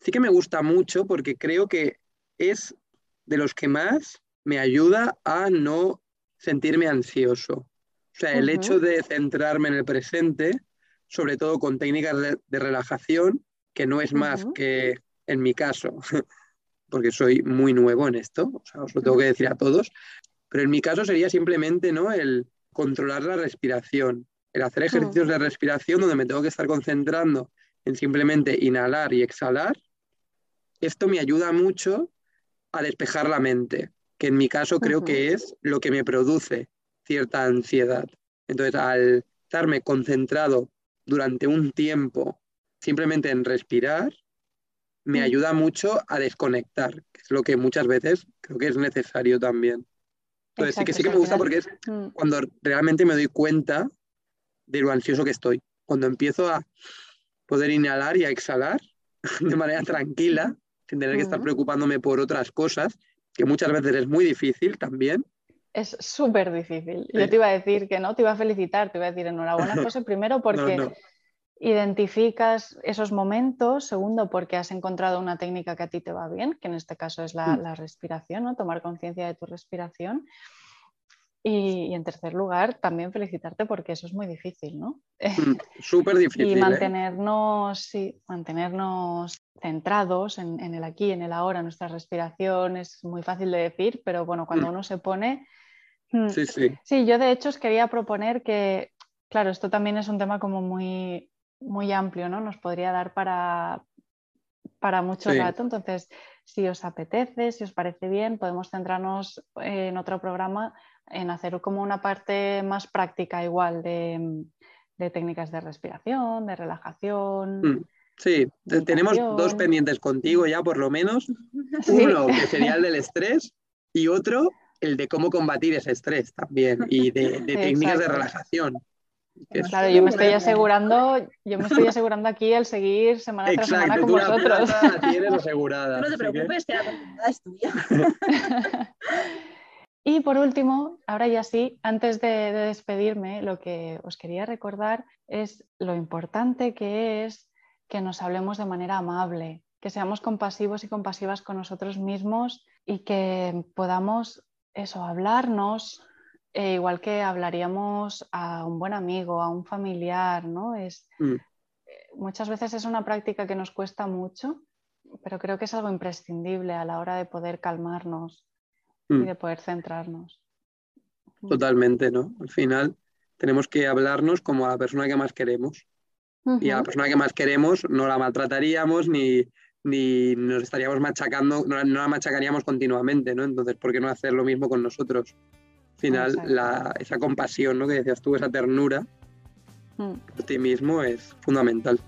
sí que me gusta mucho porque creo que es de los que más me ayuda a no sentirme ansioso. O sea, el hecho de centrarme en el presente, sobre todo con técnicas de, relajación, que no es más que en mi caso, porque soy muy nuevo en esto, o sea, os lo tengo que decir a todos, pero en mi caso sería simplemente ¿no? el controlar la respiración, el hacer ejercicios de respiración donde me tengo que estar concentrando en simplemente inhalar y exhalar. Esto me ayuda mucho a despejar la mente que en mi caso creo que es lo que me produce cierta ansiedad. Entonces, al estarme concentrado durante un tiempo simplemente en respirar, me mm. ayuda mucho a desconectar, que es lo que muchas veces creo que es necesario también. Entonces, sí que sí que me gusta porque es mm. cuando realmente me doy cuenta de lo ansioso que estoy. Cuando empiezo a poder inhalar y a exhalar de manera tranquila, sin tener que estar preocupándome por otras cosas que muchas veces es muy difícil también, es súper difícil. Yo te iba a decir que no, te iba a felicitar, te iba a decir enhorabuena, José, primero porque identificas esos momentos, segundo porque has encontrado una técnica que a ti te va bien, que en este caso es la, mm. respiración, ¿no? tomar conciencia de tu respiración. Y, en tercer lugar, también felicitarte porque eso es muy difícil, ¿no? Mm, súper difícil. y ¿eh? mantenernos, sí, mantenernos centrados en, el aquí, en el ahora, nuestra respiración es muy fácil de decir, pero bueno, cuando mm. uno se pone... Sí, sí. Sí, yo de hecho os quería proponer que, claro, esto también es un tema como muy muy amplio, ¿no? Nos podría dar para, para mucho rato. Entonces, si os apetece, si os parece bien, podemos centrarnos en otro programa en hacer como una parte más práctica igual de, técnicas de respiración, de relajación. Mm, sí, tenemos dos pendientes contigo ya por lo menos. Uno que sería el del estrés y otro el de cómo combatir ese estrés también y de, técnicas de relajación. Claro, yo me estoy asegurando, yo me estoy asegurando aquí el seguir semana tras semana con vosotros. La tienes asegurada. No te preocupes, que, la es tuya. y por último, ahora ya sí, antes de, despedirme, lo que os quería recordar es lo importante que es que nos hablemos de manera amable, que seamos compasivos y compasivas con nosotros mismos y que podamos eso, hablarnos, eh, igual que hablaríamos a un buen amigo, a un familiar, ¿no? Es, mm. eh, Muchas veces es una práctica que nos cuesta mucho, pero creo que es algo imprescindible a la hora de poder calmarnos y mm. de poder centrarnos. Totalmente, ¿no? Al final tenemos que hablarnos como a la persona que más queremos. Y a la persona que más queremos no la maltrataríamos ni, ni nos estaríamos machacando, no, no, la machacaríamos continuamente, ¿no? Entonces, ¿por qué no hacer lo mismo con nosotros? Final esa compasión ¿no? que decías tú, esa ternura mm. por ti mismo es fundamental.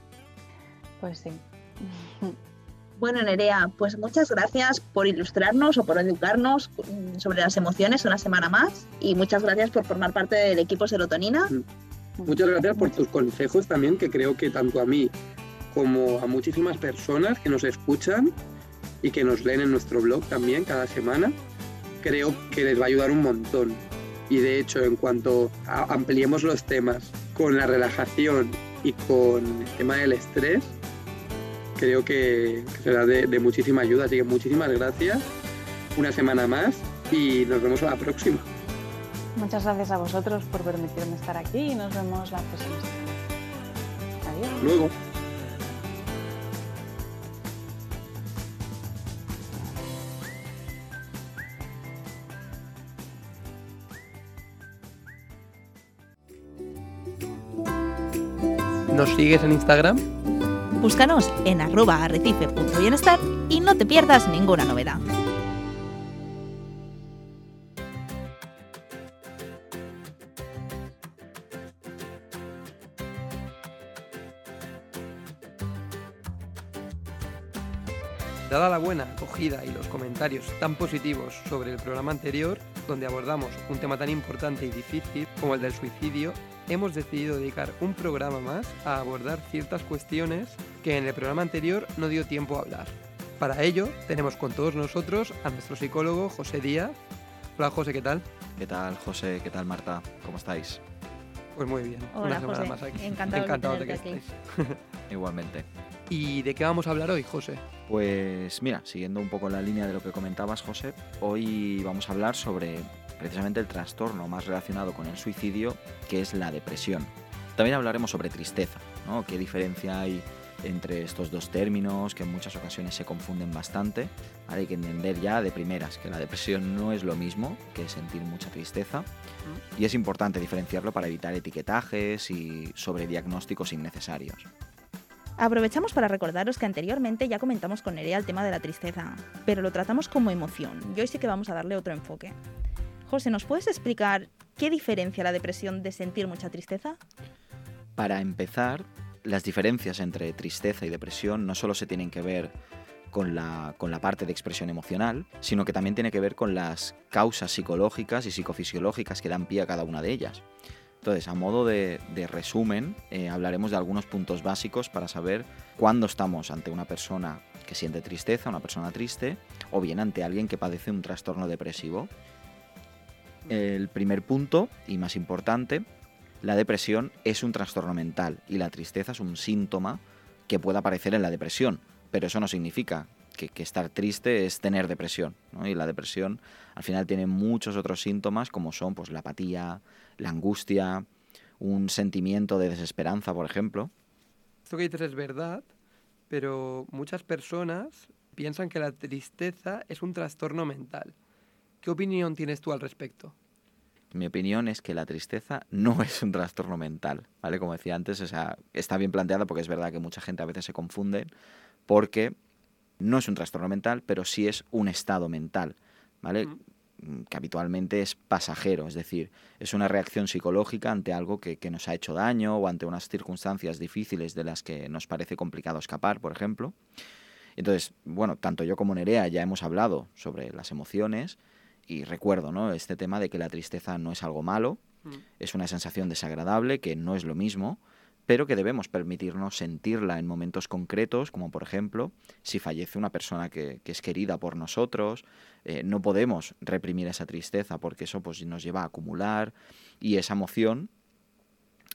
Pues sí. Bueno, Nerea, pues muchas gracias por ilustrarnos o por educarnos sobre las emociones una semana más y muchas gracias por formar parte del equipo Serotonina. Mm. Muchas gracias por tus consejos también, que creo que tanto a mí como a muchísimas personas que nos escuchan y que nos leen en nuestro blog también cada semana, creo que les va a ayudar un montón. Y de hecho, en cuanto ampliemos los temas con la relajación y con el tema del estrés, creo que, será de, de muchísima ayuda. Así que muchísimas gracias. Una semana más y nos vemos a la próxima. Muchas gracias a vosotros por permitirme estar aquí y nos vemos la próxima semana. Adiós. Luego. ¿Nos sigues en Instagram? Búscanos en arroba arrecife.bienestar y no te pierdas ninguna novedad. Dada la buena acogida y los comentarios tan positivos sobre el programa anterior, donde abordamos un tema tan importante y difícil como el del suicidio, hemos decidido dedicar un programa más a abordar ciertas cuestiones que en el programa anterior no dio tiempo a hablar. Para ello, tenemos con todos nosotros a nuestro psicólogo José Díaz. Hola José, ¿qué tal? ¿Qué tal José? ¿Qué tal Marta? ¿Cómo estáis? Pues muy bien. Hola, una semana más aquí. Encantado, de que estéis. Igualmente. ¿Y de qué vamos a hablar hoy, José? Pues mira, siguiendo un poco la línea de lo que comentabas, José, hoy vamos a hablar sobre precisamente el trastorno más relacionado con el suicidio, que es la depresión. También hablaremos sobre tristeza, ¿no? ¿Qué diferencia hay entre estos dos términos que en muchas ocasiones se confunden bastante? Hay que entender ya de primeras que la depresión no es lo mismo que sentir mucha tristeza y es importante diferenciarlo para evitar etiquetajes y sobrediagnósticos innecesarios. Aprovechamos para recordaros que anteriormente ya comentamos con Nerea el tema de la tristeza, pero lo tratamos como emoción y hoy sí que vamos a darle otro enfoque. José, ¿nos puedes explicar qué diferencia la depresión de sentir mucha tristeza? Para empezar, las diferencias entre tristeza y depresión no solo se tienen que ver con la, con la, parte de expresión emocional, sino que también tiene que ver con las causas psicológicas y psicofisiológicas que dan pie a cada una de ellas. Entonces, a modo de, resumen, eh, hablaremos de algunos puntos básicos para saber cuándo estamos ante una persona que siente tristeza, una persona triste, o bien ante alguien que padece un trastorno depresivo El primer punto, y más importante, la depresión es un trastorno mental y la tristeza es un síntoma que puede aparecer en la depresión, pero eso no significa que, estar triste es tener depresión. Y la depresión al final tiene muchos otros síntomas como son pues, la apatía, la angustia, un sentimiento de desesperanza, por ejemplo. Esto que dices es verdad, pero muchas personas piensan que la tristeza es un trastorno mental. ¿Qué opinión tienes tú al respecto? Mi opinión es que la tristeza no es un trastorno mental, ¿vale? Como decía antes, o sea, está bien planteada porque es verdad que mucha gente a veces se confunde porque no es un trastorno mental, pero sí es un estado mental, ¿vale? Mm. Que habitualmente es pasajero, es decir, es una reacción psicológica ante algo que, que, nos ha hecho daño o ante unas circunstancias difíciles de las que nos parece complicado escapar, por ejemplo. Entonces, bueno, tanto yo como Nerea ya hemos hablado sobre las emociones y recuerdo, ¿no? Este tema de que la tristeza no es algo malo, mm. es una sensación desagradable que no es lo mismo, pero que debemos permitirnos sentirla en momentos concretos, como por ejemplo si fallece una persona que, es querida por nosotros, eh, no podemos reprimir esa tristeza porque eso pues, nos lleva a acumular y esa emoción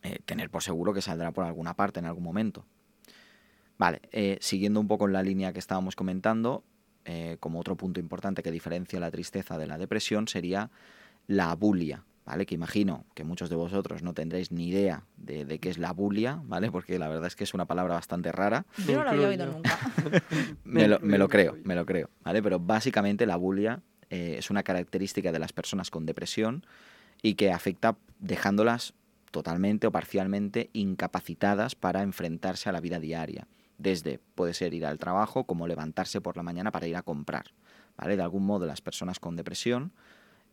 eh, tener por seguro que saldrá por alguna parte en algún momento. Vale, eh, siguiendo un poco en la línea que estábamos comentando, como otro punto importante que diferencia la tristeza de la depresión sería la abulia. ¿Vale? Que imagino que muchos de vosotros no tendréis ni idea de, qué es la bulia, ¿vale? Porque la verdad es que es una palabra bastante rara. Yo no la había oído nunca. me, lo, creo, me lo creo, ¿vale? Pero básicamente la bulia eh, es una característica de las personas con depresión y que afecta dejándolas totalmente o parcialmente incapacitadas para enfrentarse a la vida diaria. Desde puede ser ir al trabajo como levantarse por la mañana para ir a comprar. ¿vale? De algún modo las personas con depresión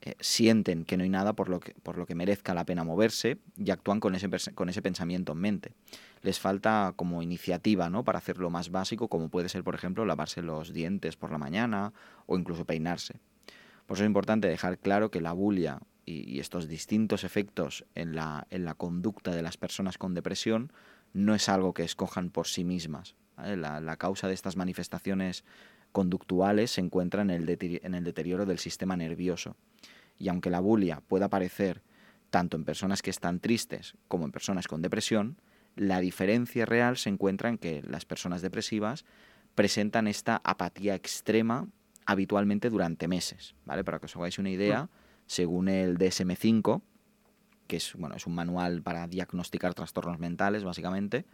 eh, sienten que no hay nada por lo que, por lo que merezca la pena moverse y actúan con ese, con ese pensamiento en mente. Les falta como iniciativa ¿no? para hacer lo más básico, como puede ser, por ejemplo, lavarse los dientes por la mañana o incluso peinarse. Por eso es importante dejar claro que la bulia y, estos distintos efectos en la, en la, conducta de las personas con depresión no es algo que escojan por sí mismas. La, la, causa de estas manifestaciones conductuales se encuentra en el, en el deterioro del sistema nervioso y aunque la bulia pueda aparecer tanto en personas que están tristes como en personas con depresión, la diferencia real se encuentra en que las personas depresivas presentan esta apatía extrema habitualmente durante meses, ¿vale? Para que os hagáis una idea, según el DSM-5, que es, bueno, es un manual para diagnosticar trastornos mentales, básicamente,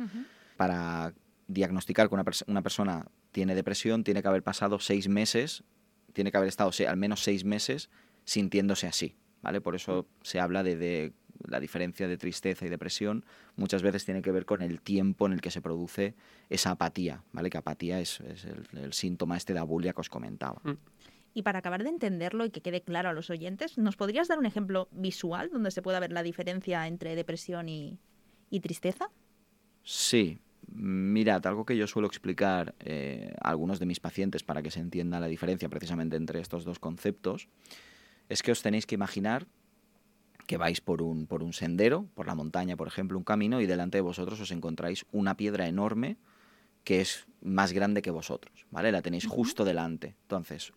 para diagnosticar que una, una, persona tiene depresión, tiene que haber pasado seis meses, tiene que haber estado al menos seis meses sintiéndose así. ¿vale? Por eso se habla de, la diferencia de tristeza y depresión. Muchas veces tiene que ver con el tiempo en el que se produce esa apatía, ¿vale? que apatía es, el, síntoma este de abulia que os comentaba. Mm. Y para acabar de entenderlo y que quede claro a los oyentes, ¿nos podrías dar un ejemplo visual donde se pueda ver la diferencia entre depresión y, tristeza? Sí. Mirad, algo que yo suelo explicar eh, a algunos de mis pacientes para que se entienda la diferencia precisamente entre estos dos conceptos es que os tenéis que imaginar que vais por un, por un sendero, por la montaña, por ejemplo, un camino, y delante de vosotros os encontráis una piedra enorme que es más grande que vosotros, ¿vale? La tenéis justo delante. Entonces,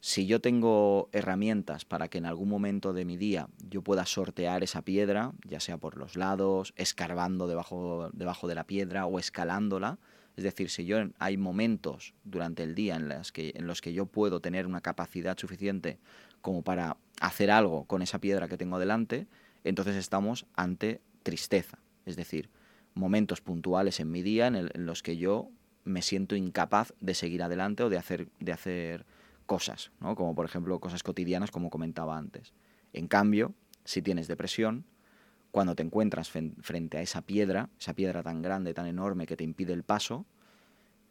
si yo tengo herramientas para que en algún momento de mi día yo pueda sortear esa piedra, ya sea por los lados, escarbando debajo, debajo de la piedra o escalándola, es decir, si yo hay momentos durante el día en, las que, en los que yo puedo tener una capacidad suficiente como para hacer algo con esa piedra que tengo delante, entonces estamos ante tristeza. Es decir, momentos puntuales en mi día en, los que yo me siento incapaz de seguir adelante o de hacer, de hacer cosas, ¿no? como por ejemplo cosas cotidianas como comentaba antes. En cambio, si tienes depresión, cuando te encuentras frente a esa piedra, esa piedra tan grande, tan enorme que te impide el paso,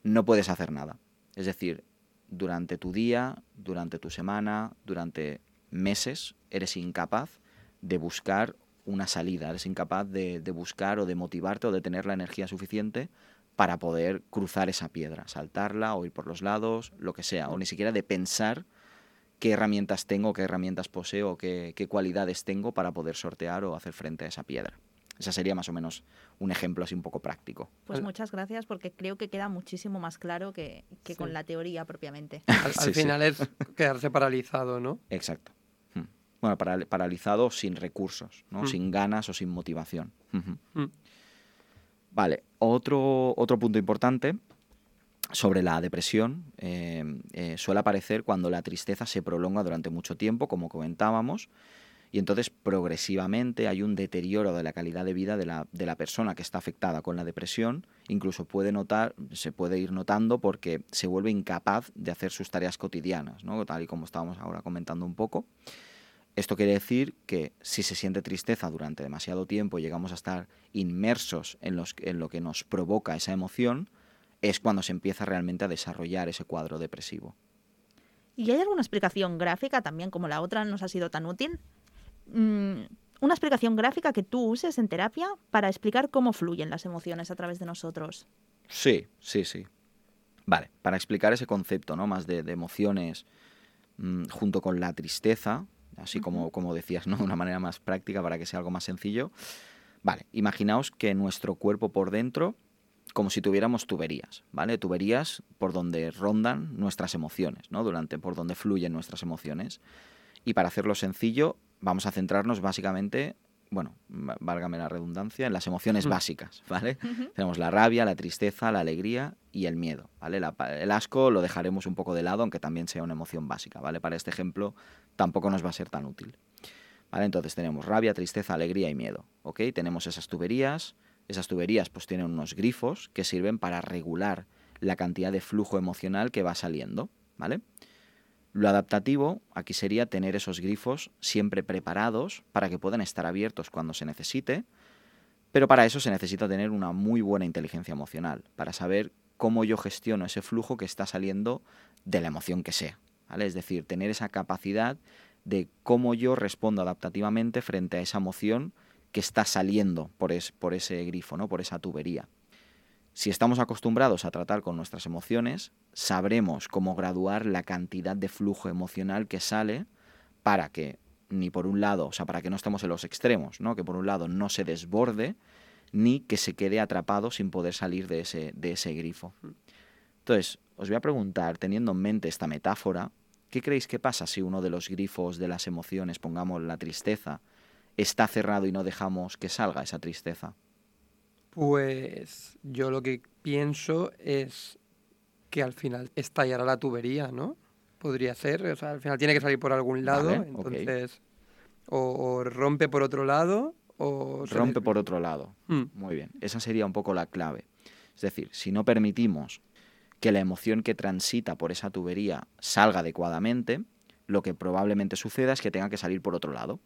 no puedes hacer nada. Es decir, durante tu día, durante tu semana, durante meses, eres incapaz de buscar una salida, eres incapaz de, buscar o de motivarte o de tener la energía suficiente para poder cruzar esa piedra, saltarla o ir por los lados, lo que sea, o ni siquiera de pensar qué herramientas tengo, qué herramientas poseo, qué, cualidades tengo para poder sortear o hacer frente a esa piedra. Esa sería más o menos un ejemplo así un poco práctico. Pues muchas gracias porque creo que queda muchísimo más claro que, con la teoría propiamente. Al, final es quedarse paralizado, ¿no? Exacto. Hmm. Bueno, paral- paralizado sin recursos, ¿no? Mm. Sin ganas o sin motivación. Ujú. Mm. Vale, otro, otro punto importante sobre la depresión eh, eh, suele aparecer cuando la tristeza se prolonga durante mucho tiempo, como comentábamos, y entonces progresivamente hay un deterioro de la calidad de vida de la, persona que está afectada con la depresión, incluso puede notar, se puede ir notando porque se vuelve incapaz de hacer sus tareas cotidianas, ¿no? tal y como estábamos ahora comentando un poco. Esto quiere decir que si se siente tristeza durante demasiado tiempo y llegamos a estar inmersos en lo que nos provoca esa emoción, es cuando se empieza realmente a desarrollar ese cuadro depresivo. ¿Y hay alguna explicación gráfica también, como la otra nos ha sido tan útil? Mm, una explicación gráfica que tú uses en terapia para explicar cómo fluyen las emociones a través de nosotros. Sí, sí, sí. Vale, para explicar ese concepto, ¿no? Más de, de emociones mm, junto con la tristeza, así como, como decías, ¿no? De una manera más práctica para que sea algo más sencillo. Vale, imaginaos que nuestro cuerpo por dentro, como si tuviéramos tuberías, ¿vale? Tuberías por donde rondan nuestras emociones, ¿no? Durante, por donde fluyen nuestras emociones. Y para hacerlo sencillo, vamos a centrarnos básicamente, bueno, válgame la redundancia, en las emociones básicas, ¿vale? Tenemos la rabia, la tristeza, la alegría y el miedo, ¿vale? La el asco lo dejaremos un poco de lado, aunque también sea una emoción básica, ¿vale? Para este ejemplo tampoco nos va a ser tan útil. ¿Vale? Entonces tenemos rabia, tristeza, alegría y miedo, ¿ok? Tenemos esas tuberías, esas tuberías pues tienen unos grifos que sirven para regular la cantidad de flujo emocional que va saliendo, ¿vale? Lo adaptativo aquí sería tener esos grifos siempre preparados para que puedan estar abiertos cuando se necesite, pero para eso se necesita tener una muy buena inteligencia emocional, para saber cómo yo gestiono ese flujo que está saliendo de la emoción que sea. Es decir, tener esa capacidad de cómo yo respondo adaptativamente frente a esa emoción que está saliendo por, por ese grifo, ¿no? por esa tubería. Si estamos acostumbrados a tratar con nuestras emociones, sabremos cómo graduar la cantidad de flujo emocional que sale para que ni por un lado, o sea, para que no estemos en los extremos, ¿no? Que por un lado no se desborde, ni que se quede atrapado sin poder salir de ese, de ese grifo. Entonces, os voy a preguntar, teniendo en mente esta metáfora, ¿qué creéis que pasa si uno de los grifos de las emociones, pongamos la tristeza, está cerrado y no dejamos que salga esa tristeza? Pues yo lo que pienso es que al final estallará la tubería, ¿no? Podría ser, o sea, al final tiene que salir por algún lado, Vale, entonces o, o rompe por otro lado o Rompe por otro lado. Mm, Muy bien, esa sería un poco la clave. Es decir, si no permitimos que la emoción que transita por esa tubería salga adecuadamente, lo que probablemente suceda es que tenga que salir por otro lado.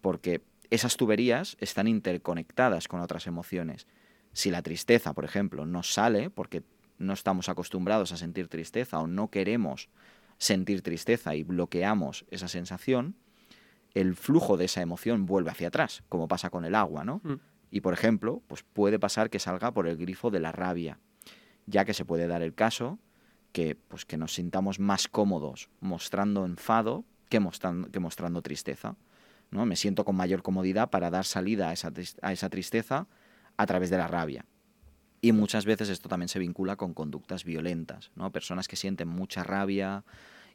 Porque esas tuberías están interconectadas con otras emociones. Si la tristeza, por ejemplo, no sale porque no estamos acostumbrados a sentir tristeza o no queremos sentir tristeza y bloqueamos esa sensación, el flujo de esa emoción vuelve hacia atrás, como pasa con el agua, ¿no? Mm. Y por ejemplo, pues puede pasar que salga por el grifo de la rabia, ya que se puede dar el caso que, pues, que nos sintamos más cómodos mostrando enfado que mostrando, que mostrando tristeza. ¿No? Me siento con mayor comodidad para dar salida a esa, a esa tristeza a través de la rabia. Y muchas veces esto también se vincula con conductas violentas, ¿no? Personas que sienten mucha rabia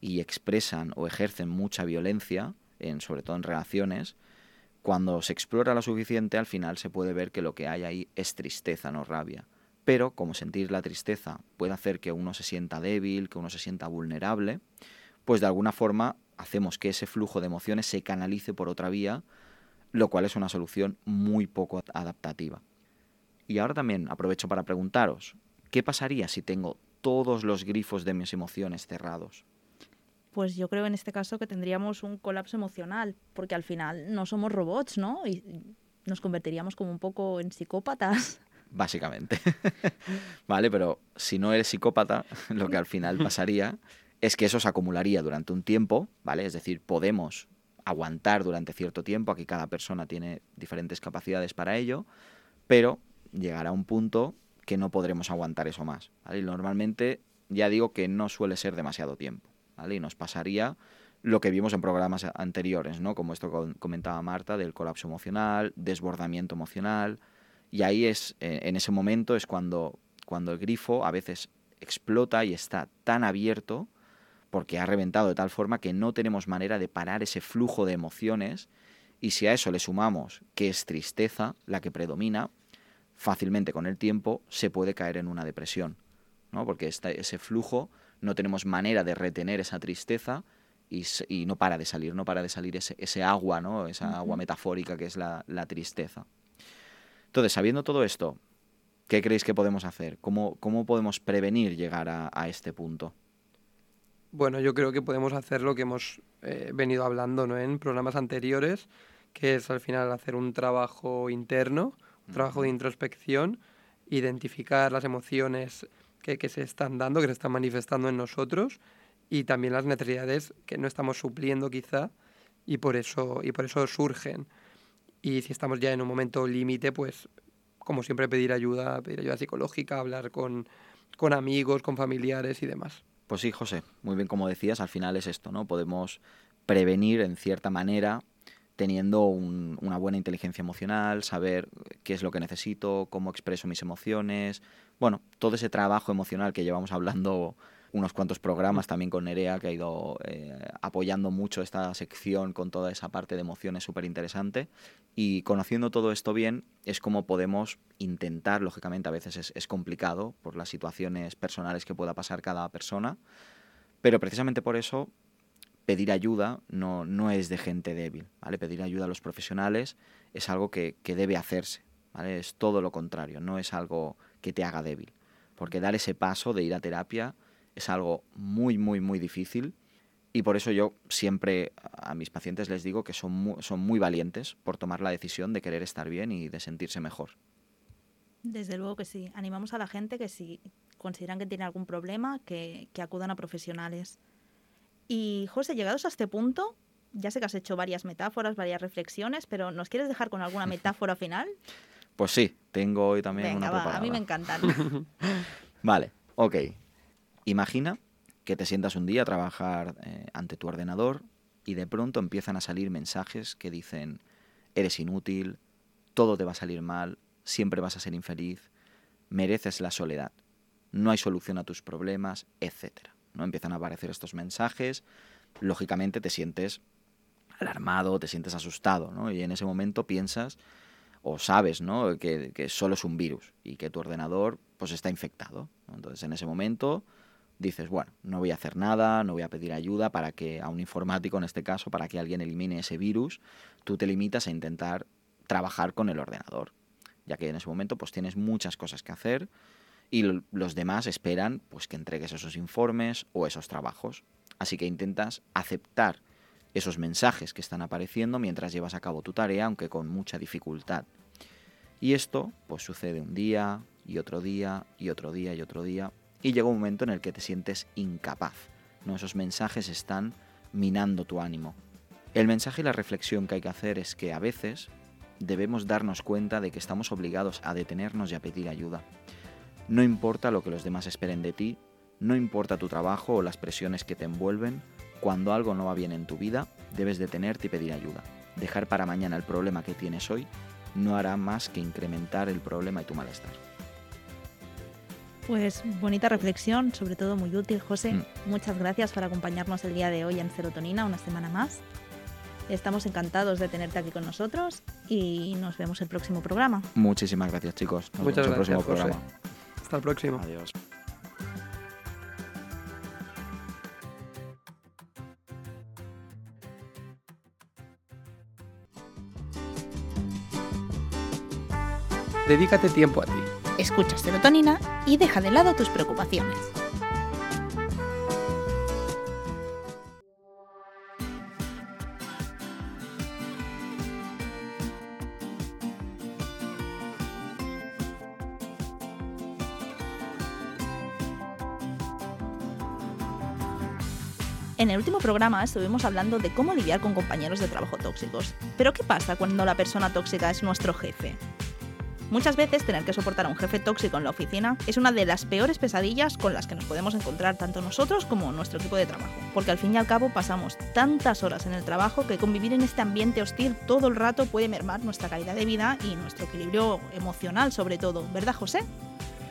y expresan o ejercen mucha violencia, en, sobre todo en relaciones, cuando se explora lo suficiente, al final se puede ver que lo que hay ahí es tristeza, no rabia. Pero como sentir la tristeza puede hacer que uno se sienta débil, que uno se sienta vulnerable, pues de alguna forma hacemos que ese flujo de emociones se canalice por otra vía, lo cual es una solución muy poco adaptativa. Y ahora también aprovecho para preguntaros, ¿qué pasaría si tengo todos los grifos de mis emociones cerrados? Pues yo creo en este caso que tendríamos un colapso emocional, porque al final no somos robots, ¿no? Y nos convertiríamos como un poco en psicópatas. Básicamente. vale, pero si no eres psicópata, lo que al final pasaría es que eso se acumularía durante un tiempo, ¿vale? Es decir, podemos aguantar durante cierto tiempo, aquí cada persona tiene diferentes capacidades para ello, pero llegará un punto que no podremos aguantar eso más, ¿vale? Normalmente ya digo que no suele ser demasiado tiempo, ¿vale? Y nos pasaría lo que vimos en programas anteriores, ¿no? Como esto com- comentaba Marta, del colapso emocional, desbordamiento emocional, y ahí es, eh, en ese momento es cuando, cuando el grifo a veces explota y está tan abierto porque ha reventado de tal forma que no tenemos manera de parar ese flujo de emociones y si a eso le sumamos que es tristeza la que predomina, fácilmente con el tiempo se puede caer en una depresión, ¿no? porque ese flujo no tenemos manera de retener esa tristeza y, no para de salir, no para de salir ese, agua, ¿no? esa agua metafórica que es la, tristeza. Entonces, sabiendo todo esto, ¿qué creéis que podemos hacer? ¿Cómo, cómo podemos prevenir llegar a, este punto? Bueno, yo creo que podemos hacer lo que hemos eh, venido hablando ¿no? en programas anteriores, que es al final hacer un trabajo interno, un trabajo de introspección, identificar las emociones que, que, se están dando, que se están manifestando en nosotros y también las necesidades que no estamos supliendo quizá y por eso, y por eso surgen. Y si estamos ya en un momento límite, pues como siempre pedir ayuda, pedir ayuda psicológica, hablar con, con amigos, con familiares y demás. Pues sí, José, muy bien como decías, al final es esto, ¿no? Podemos prevenir en cierta manera teniendo una buena inteligencia emocional, saber qué es lo que necesito, cómo expreso mis emociones, bueno, todo ese trabajo emocional que llevamos hablando unos cuantos programas también con Nerea, que ha ido eh, apoyando mucho esta sección con toda esa parte de emociones súper interesante. Y conociendo todo esto bien, es como podemos intentar, lógicamente a veces es, es, complicado por las situaciones personales que pueda pasar cada persona, pero precisamente por eso pedir ayuda no, no es de gente débil, ¿vale? Pedir ayuda a los profesionales es algo que, que debe hacerse, ¿vale? Es todo lo contrario, no es algo que te haga débil, porque dar ese paso de ir a terapia es algo muy, muy, muy difícil y por eso yo siempre a mis pacientes les digo que son muy, son muy valientes por tomar la decisión de querer estar bien y de sentirse mejor. Desde luego que sí. Animamos a la gente que si consideran que tiene algún problema, que, que acudan a profesionales. Y José, llegados a este punto, ya sé que has hecho varias metáforas, varias reflexiones, pero ¿nos quieres dejar con alguna metáfora final? Pues sí, tengo hoy también una va, A mí me encantan. vale, ok. Imagina que te sientas un día a trabajar eh, ante tu ordenador y de pronto empiezan a salir mensajes que dicen, eres inútil, todo te va a salir mal, siempre vas a ser infeliz, mereces la soledad, no hay solución a tus problemas, etc. ¿no? Empiezan a aparecer estos mensajes, lógicamente te sientes alarmado, te sientes asustado, ¿no? Y en ese momento piensas o sabes, ¿no? Que, que solo es un virus y que tu ordenador pues está infectado. Entonces en ese momento dices, bueno, no voy a hacer nada, no voy a pedir ayuda para que a un informático, en este caso, para que alguien elimine ese virus, tú te limitas a intentar trabajar con el ordenador, ya que en ese momento pues tienes muchas cosas que hacer y los demás esperan pues que entregues esos informes o esos trabajos. Así que intentas aceptar esos mensajes que están apareciendo mientras llevas a cabo tu tarea, aunque con mucha dificultad. Y esto pues sucede un día y otro día y otro día y otro día y llega un momento en el que te sientes incapaz. ¿no? Esos mensajes están minando tu ánimo. El mensaje y la reflexión que hay que hacer es que a veces debemos darnos cuenta de que estamos obligados a detenernos y a pedir ayuda. No importa lo que los demás esperen de ti, no importa tu trabajo o las presiones que te envuelven, cuando algo no va bien en tu vida, debes detenerte y pedir ayuda. Dejar para mañana el problema que tienes hoy no hará más que incrementar el problema y tu malestar. Pues bonita reflexión, sobre todo muy útil, José. Mm. Muchas gracias por acompañarnos el día de hoy en Serotonina, una semana más. Estamos encantados de tenerte aquí con nosotros y nos vemos el próximo programa. Muchísimas gracias, chicos. Muchas gracias, el próximo programa. Hasta el próximo. Adiós. Dedícate tiempo a ti escucha serotonina y deja de lado tus preocupaciones. En el último programa estuvimos hablando de cómo lidiar con compañeros de trabajo tóxicos. Pero ¿qué pasa cuando la persona tóxica es nuestro jefe? Muchas veces tener que soportar a un jefe tóxico en la oficina es una de las peores pesadillas con las que nos podemos encontrar tanto nosotros como nuestro equipo de trabajo, porque al fin y al cabo pasamos tantas horas en el trabajo que convivir en este ambiente hostil todo el rato puede mermar nuestra calidad de vida y nuestro equilibrio emocional sobre todo, ¿verdad José?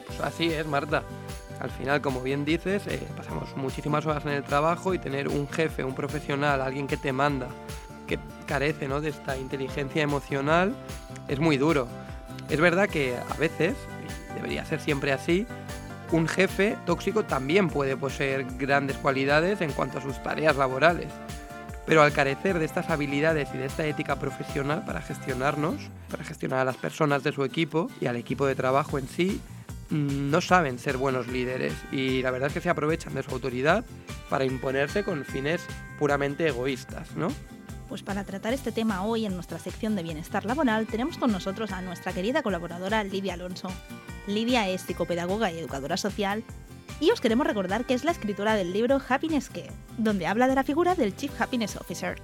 Pues así es, Marta. Al final, como bien dices, eh, pasamos muchísimas horas en el trabajo y tener un jefe, un profesional, alguien que te manda, que carece ¿no? de esta inteligencia emocional, es muy duro. Es verdad que a veces, y debería ser siempre así, un jefe tóxico también puede poseer grandes cualidades en cuanto a sus tareas laborales. Pero al carecer de estas habilidades y de esta ética profesional para gestionarnos, para gestionar a las personas de su equipo y al equipo de trabajo en sí, no saben ser buenos líderes y la verdad es que se aprovechan de su autoridad para imponerse con fines puramente egoístas, ¿no? Pues para tratar este tema hoy en nuestra sección de bienestar laboral tenemos con nosotros a nuestra querida colaboradora Lidia Alonso. Lidia es psicopedagoga y educadora social y os queremos recordar que es la escritora del libro Happiness Care, donde habla de la figura del Chief Happiness Officer.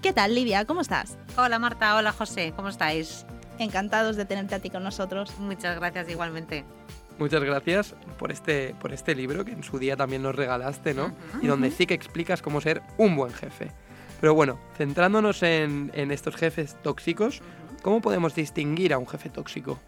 ¿Qué tal, Lidia? ¿Cómo estás? Hola Marta, hola José, ¿cómo estáis? Encantados de tenerte a ti con nosotros. Muchas gracias igualmente. Muchas gracias por este, por este libro que en su día también nos regalaste, ¿no? Y donde sí que explicas cómo ser un buen jefe. Pero bueno, centrándonos en, en estos jefes tóxicos, ¿cómo podemos distinguir a un jefe tóxico?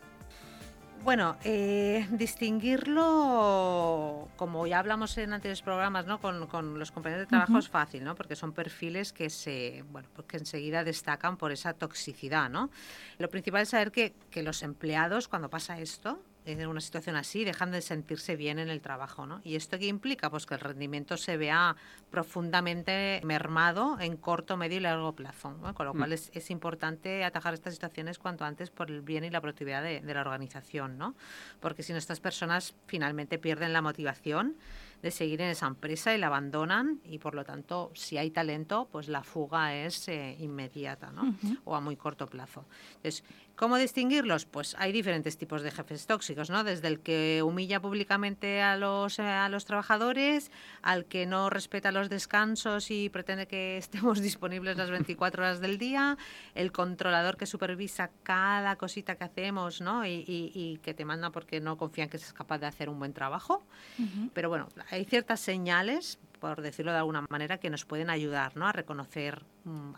Bueno, eh, distinguirlo, como ya hablamos en anteriores programas, ¿no? Con, con los compañeros de trabajo es fácil, ¿no? Porque son perfiles que se, bueno, pues que enseguida destacan por esa toxicidad, ¿no? Lo principal es saber que, que los empleados, cuando pasa esto, en una situación así dejan de sentirse bien en el trabajo. ¿no? ¿Y esto qué implica? Pues que el rendimiento se vea profundamente mermado en corto, medio y largo plazo. Con lo cual es, es, importante atajar estas situaciones cuanto antes por el bien y la productividad de, de la organización. ¿no? Porque si no, estas personas finalmente pierden la motivación de seguir en esa empresa y la abandonan y por lo tanto si hay talento pues la fuga es eh, inmediata ¿no? Uh -huh. o a muy corto plazo. Entonces, ¿Cómo distinguirlos? Pues hay diferentes tipos de jefes tóxicos, ¿no? Desde el que humilla públicamente a los, eh, a los trabajadores, al que no respeta los descansos y pretende que estemos disponibles las 24 horas del día, el controlador que supervisa cada cosita que hacemos, ¿no? Y, y, y que te manda porque no confían que seas capaz de hacer un buen trabajo. Uh -huh. Pero bueno, hay ciertas señales por decirlo de alguna manera, que nos pueden ayudar ¿no? a reconocer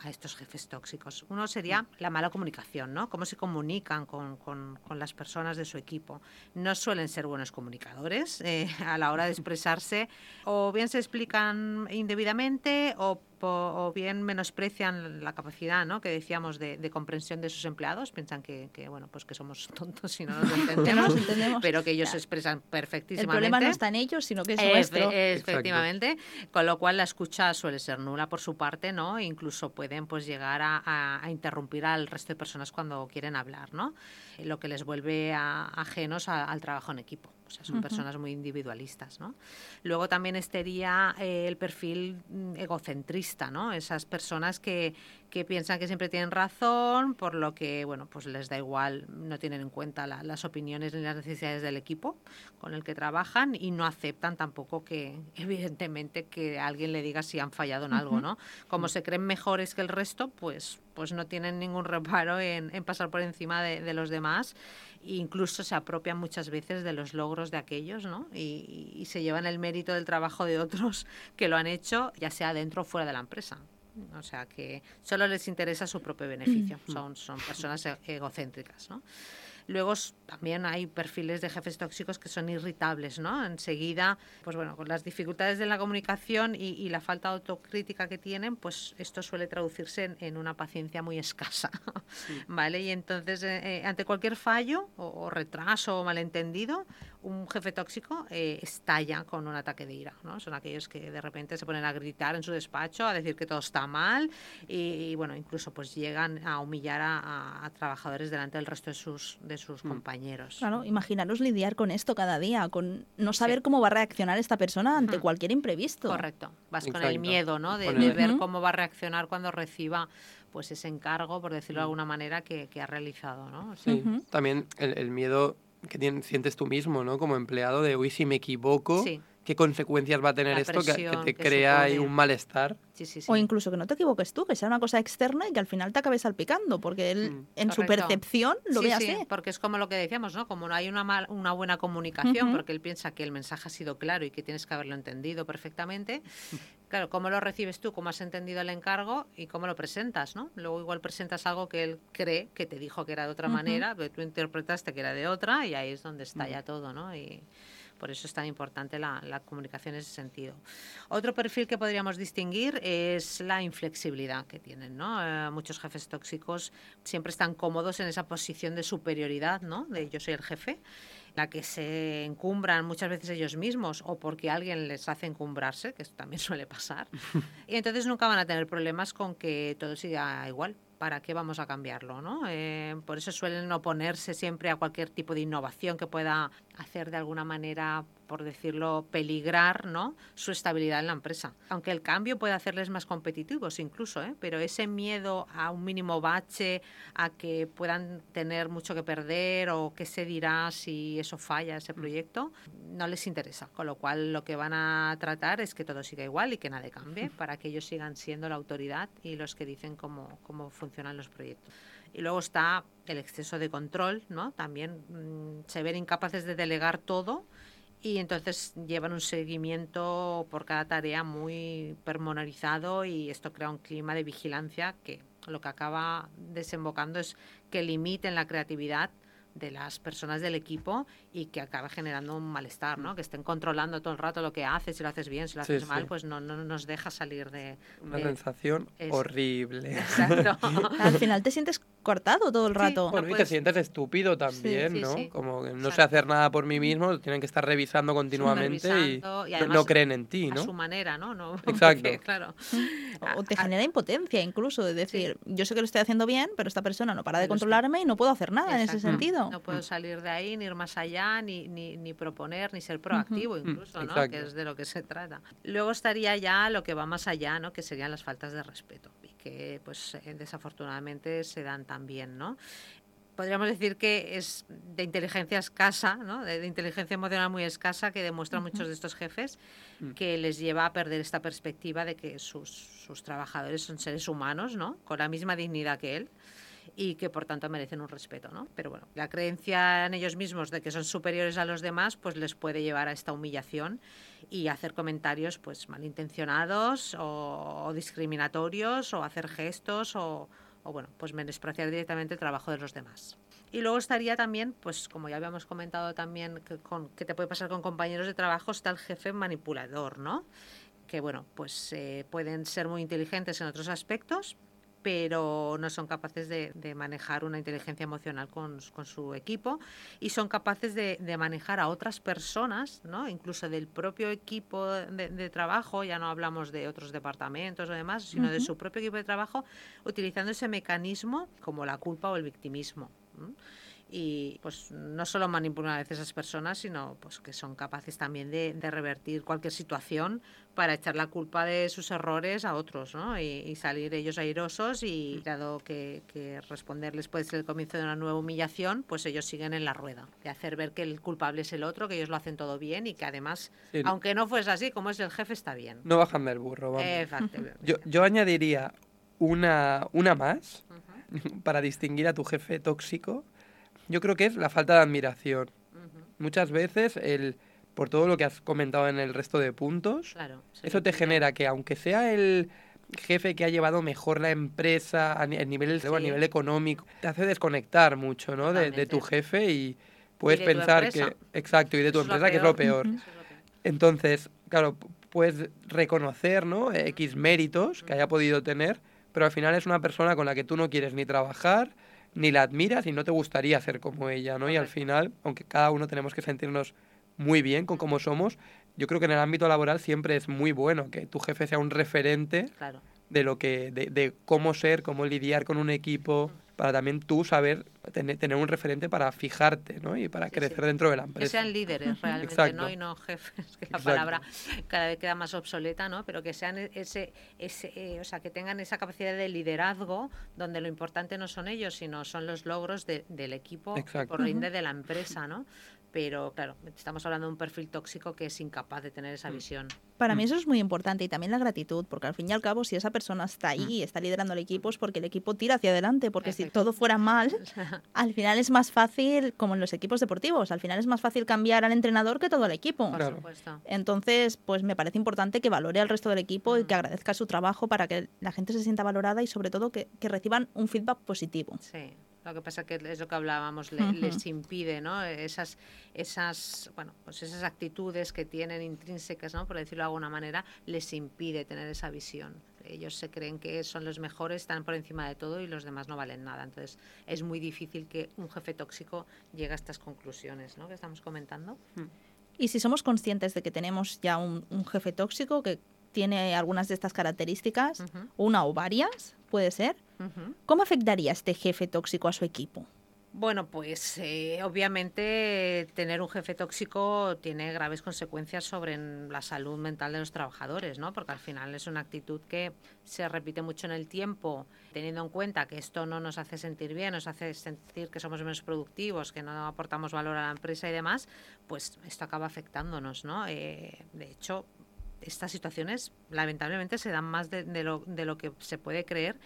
a estos jefes tóxicos. Uno sería la mala comunicación, ¿no? Cómo se comunican con, con, con las personas de su equipo. No suelen ser buenos comunicadores eh, a la hora de expresarse, o bien se explican indebidamente o o bien menosprecian la capacidad ¿no? que decíamos de, de, comprensión de sus empleados, piensan que, que, bueno pues que somos tontos y no nos entendemos, entendemos. pero que ellos se expresan perfectísimamente. El problema no está en ellos, sino que es Efe, nuestro. Efectivamente, Exacto. con lo cual la escucha suele ser nula por su parte, ¿no? incluso pueden pues llegar a, a, a, interrumpir al resto de personas cuando quieren hablar, ¿no? Lo que les vuelve a, ajenos al trabajo en equipo. O sea, son uh -huh. personas muy individualistas, ¿no? Luego también estaría eh, el perfil mm, egocentrista, ¿no? Esas personas que, que piensan que siempre tienen razón, por lo que, bueno, pues les da igual, no tienen en cuenta la, las opiniones ni las necesidades del equipo con el que trabajan y no aceptan tampoco que, evidentemente, que alguien le diga si han fallado en algo, ¿no? Como se creen mejores que el resto, pues, pues no tienen ningún reparo en, en pasar por encima de, de los demás e incluso se apropian muchas veces de los logros de aquellos, ¿no? Y, y se llevan el mérito del trabajo de otros que lo han hecho, ya sea dentro o fuera de la empresa. O sea que solo les interesa su propio beneficio. Son, son personas egocéntricas, ¿no? Luego también hay perfiles de jefes tóxicos que son irritables, ¿no? Enseguida, pues bueno, con las dificultades de la comunicación y, y la falta de autocrítica que tienen, pues esto suele traducirse en, en una paciencia muy escasa, sí. ¿vale? Y entonces, eh, ante cualquier fallo o, o, retraso o malentendido, un jefe tóxico eh, estalla con un ataque de ira, ¿no? Son aquellos que de repente se ponen a gritar en su despacho, a decir que todo está mal y, y bueno, incluso pues llegan a humillar a, a, a, trabajadores delante del resto de sus, de sus mm. compañeros. Claro, imaginaros lidiar con esto cada día, con no saber sí. cómo va a reaccionar esta persona ante mm. cualquier imprevisto. Correcto, vas Exacto. con el miedo, ¿no? De, de ver cómo va a reaccionar cuando reciba pues ese encargo, por decirlo de alguna manera, que, que ha realizado, ¿no? Sí. Uh -huh. También el, el miedo que sientes tú mismo, ¿no? Como empleado de, uy, si me equivoco. ¿Qué consecuencias va a tener esto que, que, te que crea ahí un malestar? Sí, sí, sí. O incluso que no te equivoques tú, que sea una cosa externa y que al final te acabes salpicando, porque él mm, en correcto. su percepción lo ve así. porque es como lo que decíamos, ¿no? Como no hay una, mal, una buena comunicación, uh -huh. porque él piensa que el mensaje ha sido claro y que tienes que haberlo entendido perfectamente. Claro, cómo lo recibes tú, cómo has entendido el encargo y cómo lo presentas, ¿no? Luego igual presentas algo que él cree que te dijo que era de otra uh -huh. manera, pero tú interpretaste que era de otra y ahí es donde está uh -huh. ya todo, ¿no? Y Por eso es tan importante la, la comunicación en ese sentido. Otro perfil que podríamos distinguir es la inflexibilidad que tienen. ¿no? Eh, muchos jefes tóxicos siempre están cómodos en esa posición de superioridad, ¿no? de yo soy el jefe la que se encumbran muchas veces ellos mismos o porque alguien les hace encumbrarse, que esto también suele pasar. y entonces nunca van a tener problemas con que todo siga igual. ¿Para qué vamos a cambiarlo? ¿no? Eh, por eso suelen oponerse siempre a cualquier tipo de innovación que pueda hacer de alguna manera por decirlo, peligrar ¿no? su estabilidad en la empresa. Aunque el cambio puede hacerles más competitivos incluso, ¿eh? pero ese miedo a un mínimo bache, a que puedan tener mucho que perder o qué se dirá si eso falla, ese mm. proyecto, no les interesa. Con lo cual lo que van a tratar es que todo siga igual y que nada cambie para que ellos sigan siendo la autoridad y los que dicen cómo, cómo funcionan los proyectos. Y luego está el exceso de control, ¿no? También mm, se ven incapaces de delegar todo y entonces llevan un seguimiento por cada tarea muy pormenorizado y esto crea un clima de vigilancia que lo que acaba desembocando es que limiten la creatividad de las personas del equipo y que acaba generando un malestar, ¿no? Que estén controlando todo el rato lo que haces, si lo haces bien, si lo haces mal, pues no, no, nos deja salir de... Una sensación horrible. Exacto. Al final te sientes cortado todo el rato. bueno, y te sientes estúpido también, ¿no? Como que no sé hacer nada por mí mismo, tienen que estar revisando continuamente y, no creen en ti, ¿no? A su manera, ¿no? no Exacto. claro. O te genera impotencia incluso, de decir, yo sé que lo estoy haciendo bien, pero esta persona no para de controlarme y no puedo hacer nada en ese sentido. No puedo salir de ahí, ni ir más allá, ni, ni, ni proponer, ni ser proactivo mm, incluso, ¿no? Que es de lo que se trata. Luego estaría ya lo que va más allá, ¿no? Que serían las faltas de respeto que, pues, eh, desafortunadamente se dan también, ¿no? podríamos decir que es de inteligencia escasa, ¿no? de, inteligencia emocional muy escasa, que demuestran muchos de estos jefes, mm. que les lleva a perder esta perspectiva de que sus, sus, trabajadores son seres humanos, ¿no? con la misma dignidad que él y que por tanto merecen un respeto, ¿no? Pero bueno, la creencia en ellos mismos de que son superiores a los demás, pues les puede llevar a esta humillación y hacer comentarios pues malintencionados o, discriminatorios o hacer gestos o, o bueno, pues menospreciar directamente el trabajo de los demás. Y luego estaría también, pues como ya habíamos comentado también, que, con, que te puede pasar con compañeros de trabajo, está el jefe manipulador, ¿no? Que bueno, pues eh, pueden ser muy inteligentes en otros aspectos, pero no son capaces de, manejar una inteligencia emocional con, su equipo y son capaces de, manejar a otras personas, ¿no? incluso del propio equipo de, trabajo, ya no hablamos de otros departamentos o demás, sino de su propio equipo de trabajo, utilizando ese mecanismo como la culpa o el victimismo y pues no solo manipulan a veces a esas personas, sino pues que son capaces también de, revertir cualquier situación para echar la culpa de sus errores a otros, ¿no? Y, salir ellos airosos y dado que, responderles puede ser el comienzo de una nueva humillación, pues ellos siguen en la rueda, de hacer ver que el culpable es el otro, que ellos lo hacen todo bien y que además, aunque no fuese así, como es el jefe, está bien. No bajan del burro, vamos. Yo, yo añadiría una, una más para distinguir a tu jefe tóxico yo creo que es la falta de admiración. Muchas veces, el, por todo lo que has comentado en el resto de puntos, eso te genera que aunque sea el jefe que ha llevado mejor la empresa a, nivel, a nivel económico, te hace desconectar mucho ¿no? de, tu jefe y puedes pensar que... Exacto, y de tu empresa, que es lo peor. Entonces, claro, puedes reconocer ¿no? X méritos que haya podido tener, pero al final es una persona con la que tú no quieres ni trabajar, ni la admiras y no te gustaría ser como ella, ¿no? Y al final, aunque cada uno tenemos que sentirnos muy bien con cómo somos, yo creo que en el ámbito laboral siempre es muy bueno que tu jefe sea un referente de lo que, de, de, cómo ser, cómo lidiar con un equipo, para también tú saber tener, un referente para fijarte ¿no? y para crecer dentro de la empresa. Que sean líderes realmente, ¿no? y no jefes, que la palabra cada vez queda más obsoleta, ¿no? pero que sean ese, ese eh, o sea, que tengan esa capacidad de liderazgo donde lo importante no son ellos, sino son los logros del equipo por rinde de la empresa, ¿no? Pero claro, estamos hablando de un perfil tóxico que es incapaz de tener esa mm. visión. Para mí mm. eso es muy importante y también la gratitud, porque al fin y al cabo si esa persona está ahí, y mm. está liderando el equipo es porque el equipo tira hacia adelante, porque si todo fuera mal, al final es más fácil, como en los equipos deportivos, al final es más fácil cambiar al entrenador que todo el equipo. Por supuesto. Entonces, pues me parece importante que valore al resto del equipo y que agradezca su trabajo para que la gente se sienta valorada y sobre todo que, que reciban un feedback positivo. Sí Lo que pasa que es lo que hablábamos, le- les impide, ¿no? Esas, esas, bueno, pues esas actitudes que tienen intrínsecas, ¿no? Por decirlo de alguna manera, les impide tener esa visión. Ellos se creen que son los mejores, están por encima de todo y los demás no valen nada. Entonces es muy difícil que un jefe tóxico llegue a estas conclusiones, ¿no? Que estamos comentando. Y si somos conscientes de que tenemos ya un, un jefe tóxico que tiene algunas de estas características, una o varias, puede ser. ¿cómo afectaría este jefe tóxico a su equipo? Bueno, pues eh, obviamente tener un jefe tóxico tiene graves consecuencias sobre la salud mental de los trabajadores, ¿no? Porque al final es una actitud que se repite mucho en el tiempo, teniendo en cuenta que esto no nos hace sentir bien, nos hace sentir que somos menos productivos, que no aportamos valor a la empresa y demás, pues esto acaba afectándonos, ¿no? Eh, de hecho, estas situaciones lamentablemente se dan más de, de lo, de lo que se puede creer.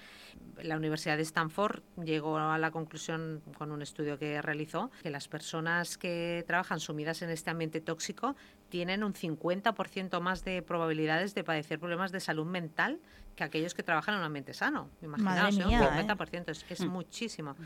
La Universidad de Stanford llegó a la conclusión con un estudio que realizó que las personas que trabajan sumidas en este ambiente tóxico tienen un 50% más de probabilidades de padecer problemas de salud mental que aquellos que trabajan en un ambiente sano. Imaginaos, ¿eh? mía, ¿eh? un 50%, es, es muchísimo.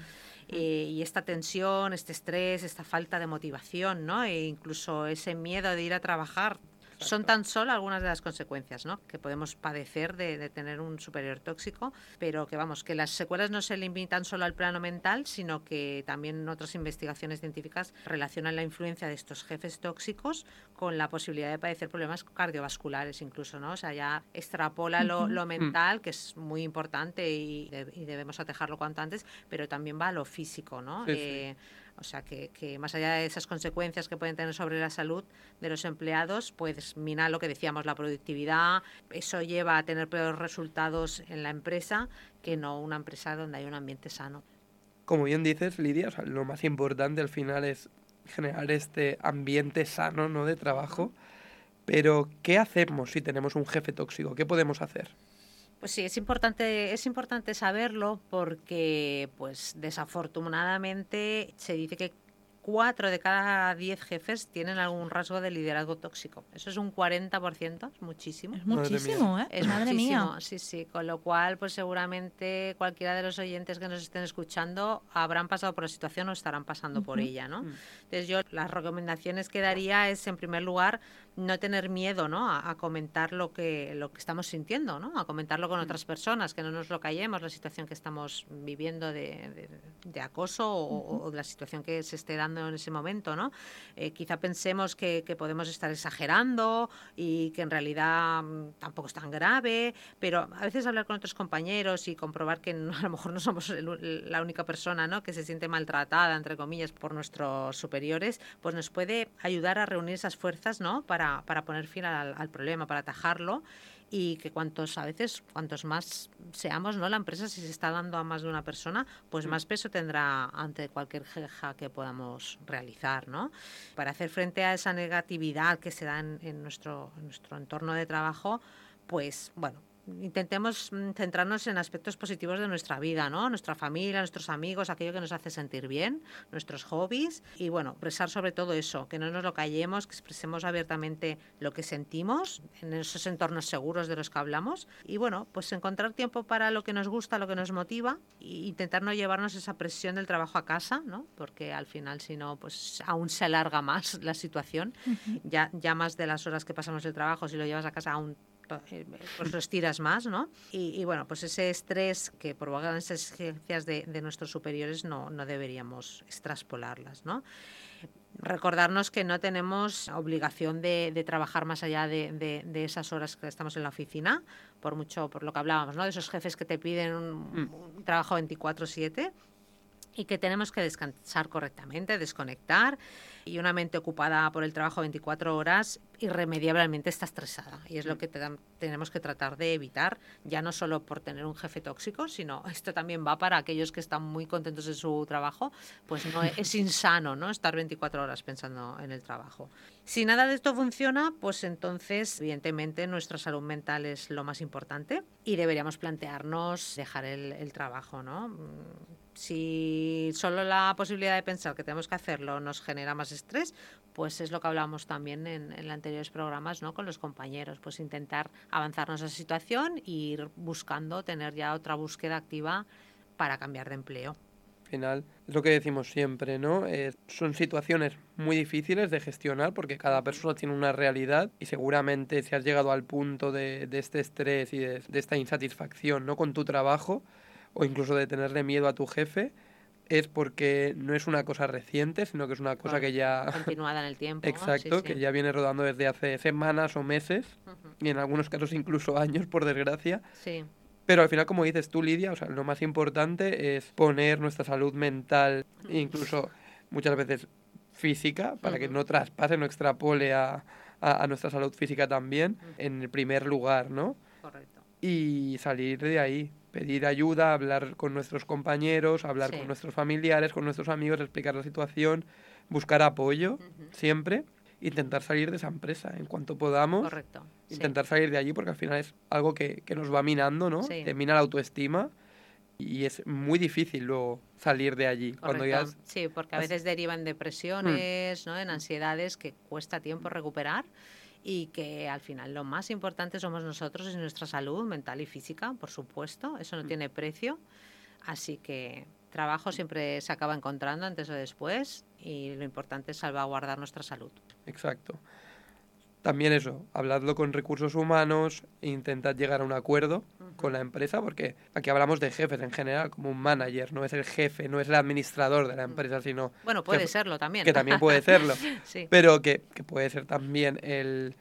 Eh, y esta tensión, este estrés, esta falta de motivación, ¿no? E incluso ese miedo de ir a trabajar, son tan solo algunas de las consecuencias ¿no? que podemos padecer de, de tener un superior tóxico, pero que vamos, que las secuelas no se limitan solo al plano mental, sino que también otras investigaciones científicas relacionan la influencia de estos jefes tóxicos con la posibilidad de padecer problemas cardiovasculares incluso, ¿no? O sea, ya extrapola lo, lo mental, que es muy importante y, de- y debemos atajarlo cuanto antes, pero también va a lo físico, ¿no? Sí, sí. Eh, o sea, que, que más allá de esas consecuencias que pueden tener sobre la salud de los empleados, pues mina lo que decíamos, la productividad. Eso lleva a tener peores resultados en la empresa que no una empresa donde hay un ambiente sano. Como bien dices, Lidia, o sea, lo más importante al final es generar este ambiente sano ¿no? de trabajo. Pero, ¿qué hacemos si tenemos un jefe tóxico? ¿Qué podemos hacer? Pues sí, es importante, es importante saberlo porque, pues, desafortunadamente se dice que cuatro de cada diez jefes tienen algún rasgo de liderazgo tóxico. Eso es un 40%, es muchísimo. Es Madre muchísimo, ¿eh? Es Madre muchísimo, mía. sí, sí. Con lo cual, pues seguramente cualquiera de los oyentes que nos estén escuchando habrán pasado por la situación o estarán pasando por ella, ¿no? Entonces yo las recomendaciones que daría es, en primer lugar, no tener miedo, ¿no? A, a comentar lo que, lo que estamos sintiendo, ¿no? A comentarlo con otras personas, que no nos lo callemos, la situación que estamos viviendo de, de- de acoso o, o de la situación que se esté dando en ese momento, ¿no? Eh, quizá pensemos que, que podemos estar exagerando y que en realidad mm, tampoco es tan grave, pero a veces hablar con otros compañeros y comprobar que no- a lo mejor no somos el la única persona ¿no? que se siente maltratada, entre comillas, por nuestros superiores, pues nos puede ayudar a reunir esas fuerzas ¿no? para, para poner fin al, al problema, para atajarlo y que cuantos a veces cuantos más seamos no la empresa si se está dando a más de una persona pues más peso tendrá ante cualquier queja que podamos realizar no para hacer frente a esa negatividad que se da en, en nuestro en nuestro entorno de trabajo pues bueno intentemos mm, centrarnos en aspectos positivos de nuestra vida, ¿no? Nuestra familia, nuestros amigos, aquello que nos hace sentir bien, nuestros hobbies y bueno, expresar sobre todo eso, que no nos lo callemos, que expresemos abiertamente lo que sentimos en esos entornos seguros de los que hablamos y bueno, pues encontrar tiempo para lo que nos gusta, lo que nos motiva e intentar no llevarnos esa presión del trabajo a casa, ¿no? Porque al final si no, pues aún se alarga más la situación, ya, ya más de las horas que pasamos el trabajo, si lo llevas a casa aún pues lo estiras más, ¿no? Y, y, bueno, pues ese estrés que provocan esas exigencias de, de nuestros superiores no, no deberíamos extraspolarlas, ¿no? Recordarnos que no tenemos obligación de, de trabajar más allá de, de, de, esas horas que estamos en la oficina, por mucho, por lo que hablábamos, ¿no? De esos jefes que te piden un, un trabajo 24-7 y que tenemos que descansar correctamente, desconectar y una mente ocupada por el trabajo 24 horas irremediablemente está estresada y es lo que te tenemos que tratar de evitar, ya no solo por tener un jefe tóxico, sino esto también va para aquellos que están muy contentos en su trabajo, pues no es insano, ¿no? Estar 24 horas pensando en el trabajo. Si nada de esto funciona, pues entonces evidentemente nuestra salud mental es lo más importante y deberíamos plantearnos dejar el, el trabajo, ¿no? si solo la posibilidad de pensar que tenemos que hacerlo nos genera más estrés, pues es lo que hablábamos también en, en anteriores programas ¿no? con los compañeros, pues intentar avanzarnos a esa situación e ir buscando tener ya otra búsqueda activa para cambiar de empleo. Al final, es lo que decimos siempre, ¿no? Eh, son situaciones muy difíciles de gestionar porque cada persona tiene una realidad y seguramente si has llegado al punto de, de este estrés y de, de esta insatisfacción, ¿no? Con tu trabajo o incluso de tenerle miedo a tu jefe, es porque no es una cosa reciente, sino que es una cosa que ya... Continuada en el tiempo. Exacto, Sí, que sí. ya viene rodando desde hace semanas o meses Ujú. y en algunos casos incluso años, por desgracia. Sí, Pero al final, como dices tú, Lidia, o sea, lo más importante es poner nuestra salud mental, e incluso muchas veces física, para que no traspase, no extrapole a, a- a nuestra salud física también, en el primer lugar, ¿no? correcto. Y salir de ahí, pedir ayuda, hablar con nuestros compañeros, hablar Sí. con nuestros familiares, con nuestros amigos, explicar la situación, buscar apoyo siempre, intentar salir de esa empresa en cuanto podamos Correcto. Sí. intentar salir de allí porque al final es algo que, que nos va minando, ¿no? Sí. Te mina la autoestima y es muy difícil luego salir de allí. Cuando ya Correcto. es- Sí, porque a has- veces derivan depresiones, ¿no? en ansiedades que cuesta tiempo recuperar y que al final lo más importante somos nosotros y nuestra salud mental y física, por supuesto, eso no Mm. tiene precio, así que trabajo siempre se acaba encontrando antes o después y lo importante es salvaguardar nuestra salud. Exacto. También eso, habladlo con recursos humanos, e intentad llegar a un acuerdo con la empresa, porque aquí hablamos de jefes en general, como un manager, no es el jefe, no es el administrador de la empresa, sino Bueno, puede serlo también. que también puede serlo, sí. pero que, que puede ser también el,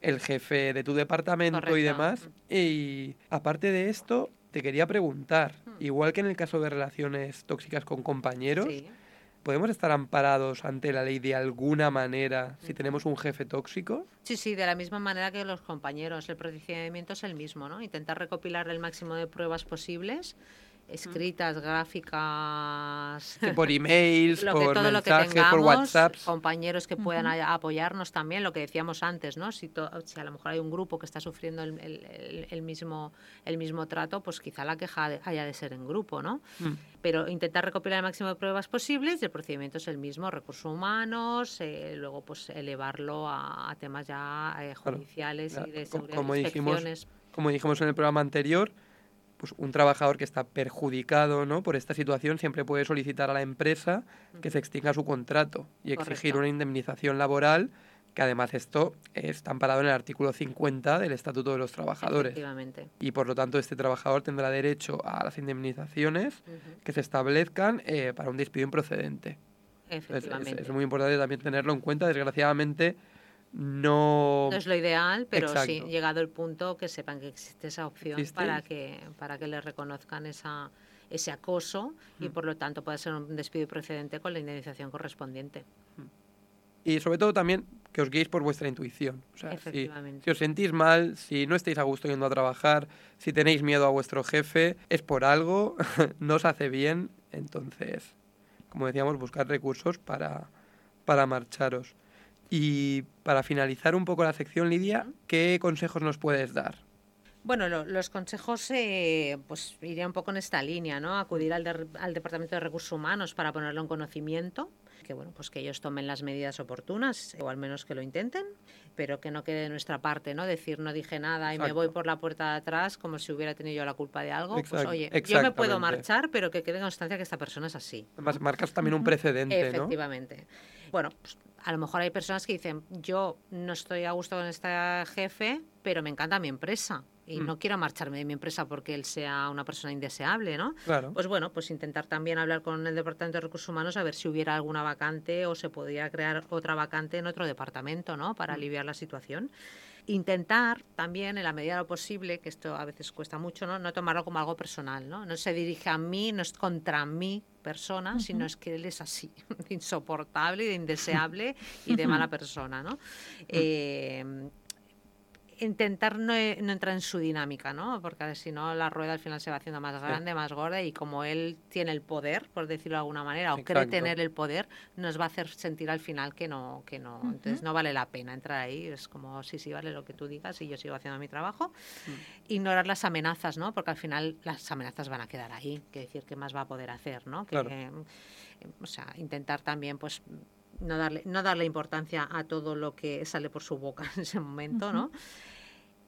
el jefe de tu departamento y demás. Y aparte de esto, te quería preguntar, igual que en el caso de relaciones tóxicas con compañeros, Sí. ¿Podemos estar amparados ante la ley de alguna manera si tenemos un jefe tóxico? Sí, sí, de la misma manera que los compañeros. El procedimiento es el mismo, ¿no? Intentar recopilar el máximo de pruebas posibles, escritas, gráficas, por emails, lo que, por todo lo que mensajes, tengamos, por WhatsApps. compañeros que puedan apoyarnos también, lo que decíamos antes, ¿no? Si, to- si a lo mejor hay un grupo que está sufriendo el, el- el- mismo, el mismo trato, pues quizá la queja haya de ser en grupo, ¿no? Mm. Pero intentar recopilar el máximo de pruebas posibles y el procedimiento es el mismo, recursos humanos, eh, luego pues elevarlo a, a temas ya eh, judiciales y de seguridad, como dijimos, inspecciones. Como dijimos en el programa anterior, pues un trabajador que está perjudicado ¿no? por esta situación siempre puede solicitar a la empresa que se extinga su contrato y exigir Correcto. una indemnización laboral, que además esto está amparado en el artículo 50 del Estatuto de los Trabajadores. Efectivamente. Y por lo tanto este trabajador tendrá derecho a las indemnizaciones que se establezcan eh, para un despido improcedente. Es, es- Efectivamente. es muy importante también tenerlo en cuenta. Desgraciadamente no... No es lo ideal, pero sí, Exacto. llegado el punto que sepan que existe esa opción Existe. para que para que le reconozcan esa ese acoso y Mm. por lo tanto puede ser un despido procedente con la indemnización correspondiente. Y sobre todo también que os guiéis por vuestra intuición. O sea, si, si os sentís mal, si no estáis a gusto yendo a trabajar, si tenéis miedo a vuestro jefe, es por algo, no os hace bien. Entonces, como decíamos, buscar recursos para, para marcharos. Y para finalizar un poco la sección, Lidia, ¿qué consejos nos puedes dar? Bueno, lo- los consejos eh, pues iría un poco en esta línea, ¿no? Acudir al, de- al Departamento de Recursos Humanos para ponerlo en conocimiento, que bueno, pues que ellos tomen las medidas oportunas, o al menos que lo intenten, pero que no quede de nuestra parte, ¿no? Decir no dije nada y me voy por la puerta de atrás como si hubiera tenido yo la culpa de algo. Pues oye, yo me puedo marchar, pero que quede constancia que esta persona es así. Además, marcas también un precedente, ¿no? Efectivamente. Bueno, pues, a lo mejor hay personas que dicen, yo no estoy a gusto con este jefe, pero me encanta mi empresa y Mm. no quiero marcharme de mi empresa porque él sea una persona indeseable, ¿no? Claro. Pues bueno, pues intentar también hablar con el Departamento de Recursos Humanos a ver si hubiera alguna vacante o se podría crear otra vacante en otro departamento, ¿no? Para Mm. aliviar la situación. Intentar también, en la medida de lo posible, que esto a veces cuesta mucho, ¿no? No tomarlo como algo personal, ¿no? No se dirige a mí, no es contra mi persona, sino es que él es así, de insoportable, de indeseable y de mala persona, ¿no? Eh, intentar no, e- no entrar en su dinámica, ¿no? Porque si no la rueda al final se va haciendo más grande, más gorda y como él tiene el poder, por decirlo de alguna manera, o cree tener el poder, nos va a hacer sentir al final que no, que no. Entonces no vale la pena entrar ahí. Es como sí, sí vale lo que tú digas y yo sigo haciendo mi trabajo. Ignorar las amenazas, ¿no? Porque al final las amenazas van a quedar ahí. Que decir qué más va a poder hacer, ¿no? Que, Claro. eh, o sea, intentar también, pues no darle, no darle importancia a todo lo que sale por su boca en ese momento, ¿no?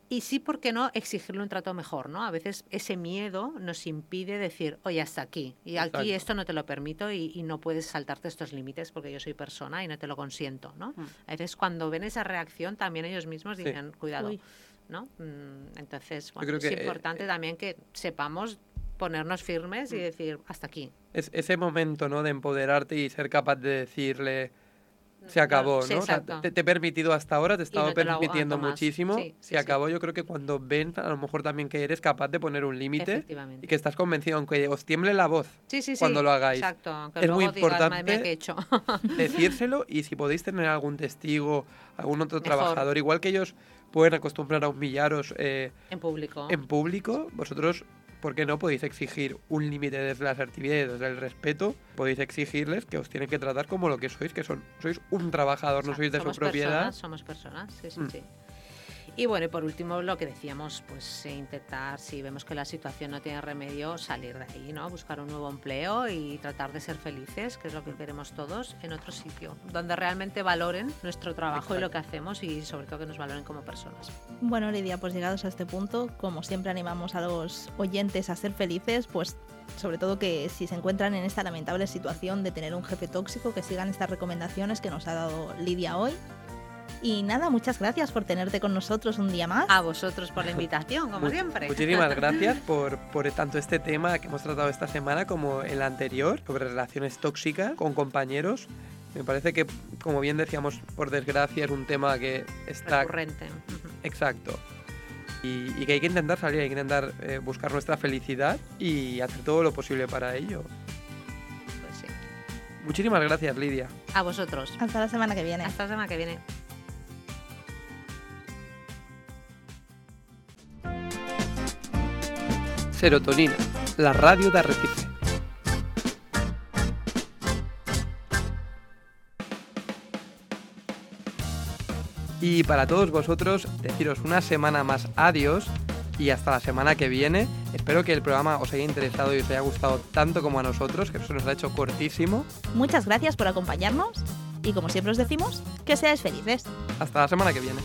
Y sí, ¿por qué no exigirle un trato mejor? ¿no? A veces ese miedo nos impide decir, oye, hasta aquí. Y aquí Exacto. esto no te lo permito y, y no puedes saltarte estos límites porque yo soy persona y no te lo consiento. ¿no? Mm. A veces cuando ven esa reacción también ellos mismos Sí. dicen, cuidado. Uy. ¿no? Mm, Entonces, bueno, creo es que, eh, importante también que sepamos ponernos firmes y Mm. decir, hasta aquí. Es ese momento, ¿no? De empoderarte y ser capaz de decirle, se No, acabó, sí, ¿no? O sea, exacto. te, te he permitido hasta ahora, te he estado no te lo permitiendo muchísimo, Sí, se sí. acabó. Yo creo que cuando ven, a lo mejor también que eres capaz de poner un límite y que estás convencido, aunque os tiemble la voz, cuando lo hagáis. Exacto. Aunque Es luego muy digas, madre mía, importante ¿qué he hecho? decírselo y si podéis tener algún testigo, algún otro Mejor. trabajador, igual que ellos pueden acostumbrar a humillaros eh, en público. en público, vosotros, ¿por qué no podéis exigir un límite desde la asertividad y desde el respeto? Podéis exigirles que os tienen que tratar como lo que sois, que son sois un trabajador, no sois de su somos propiedad. Personas, somos personas, sí, sí, Mm. sí. Y bueno, y por último, lo que decíamos, pues eh, intentar, si vemos que la situación no tiene remedio, salir de ahí, ¿no? Buscar un nuevo empleo y tratar de ser felices, que es lo que queremos todos, en otro sitio, donde realmente valoren nuestro trabajo y lo que hacemos y sobre todo que nos valoren como personas. Bueno, Lidia, pues llegados a este punto, como siempre animamos a los oyentes a ser felices, pues sobre todo que si se encuentran en esta lamentable situación de tener un jefe tóxico, que sigan estas recomendaciones que nos ha dado Lidia hoy. Y nada, muchas gracias por tenerte con nosotros un día más. A vosotros por la invitación, como siempre. Muchísimas gracias por, por tanto este tema que hemos tratado esta semana como el anterior, sobre relaciones tóxicas con compañeros. Me parece que, como bien decíamos, por desgracia es un tema que está Recurrente. Exacto. Y, y que hay que intentar salir, hay que intentar eh, buscar nuestra felicidad y hacer todo lo posible para ello. Pues sí. Muchísimas gracias, Lidia. A vosotros. Hasta la semana que viene. Hasta la semana que viene. Serotonina, la radio de Arrecife. Y para todos vosotros, deciros una semana más adiós y hasta la semana que viene. Espero que el programa os haya interesado y os haya gustado tanto como a nosotros, que se nos ha hecho cortísimo. Muchas gracias por acompañarnos y como siempre os decimos, que seáis felices. Hasta la semana que viene.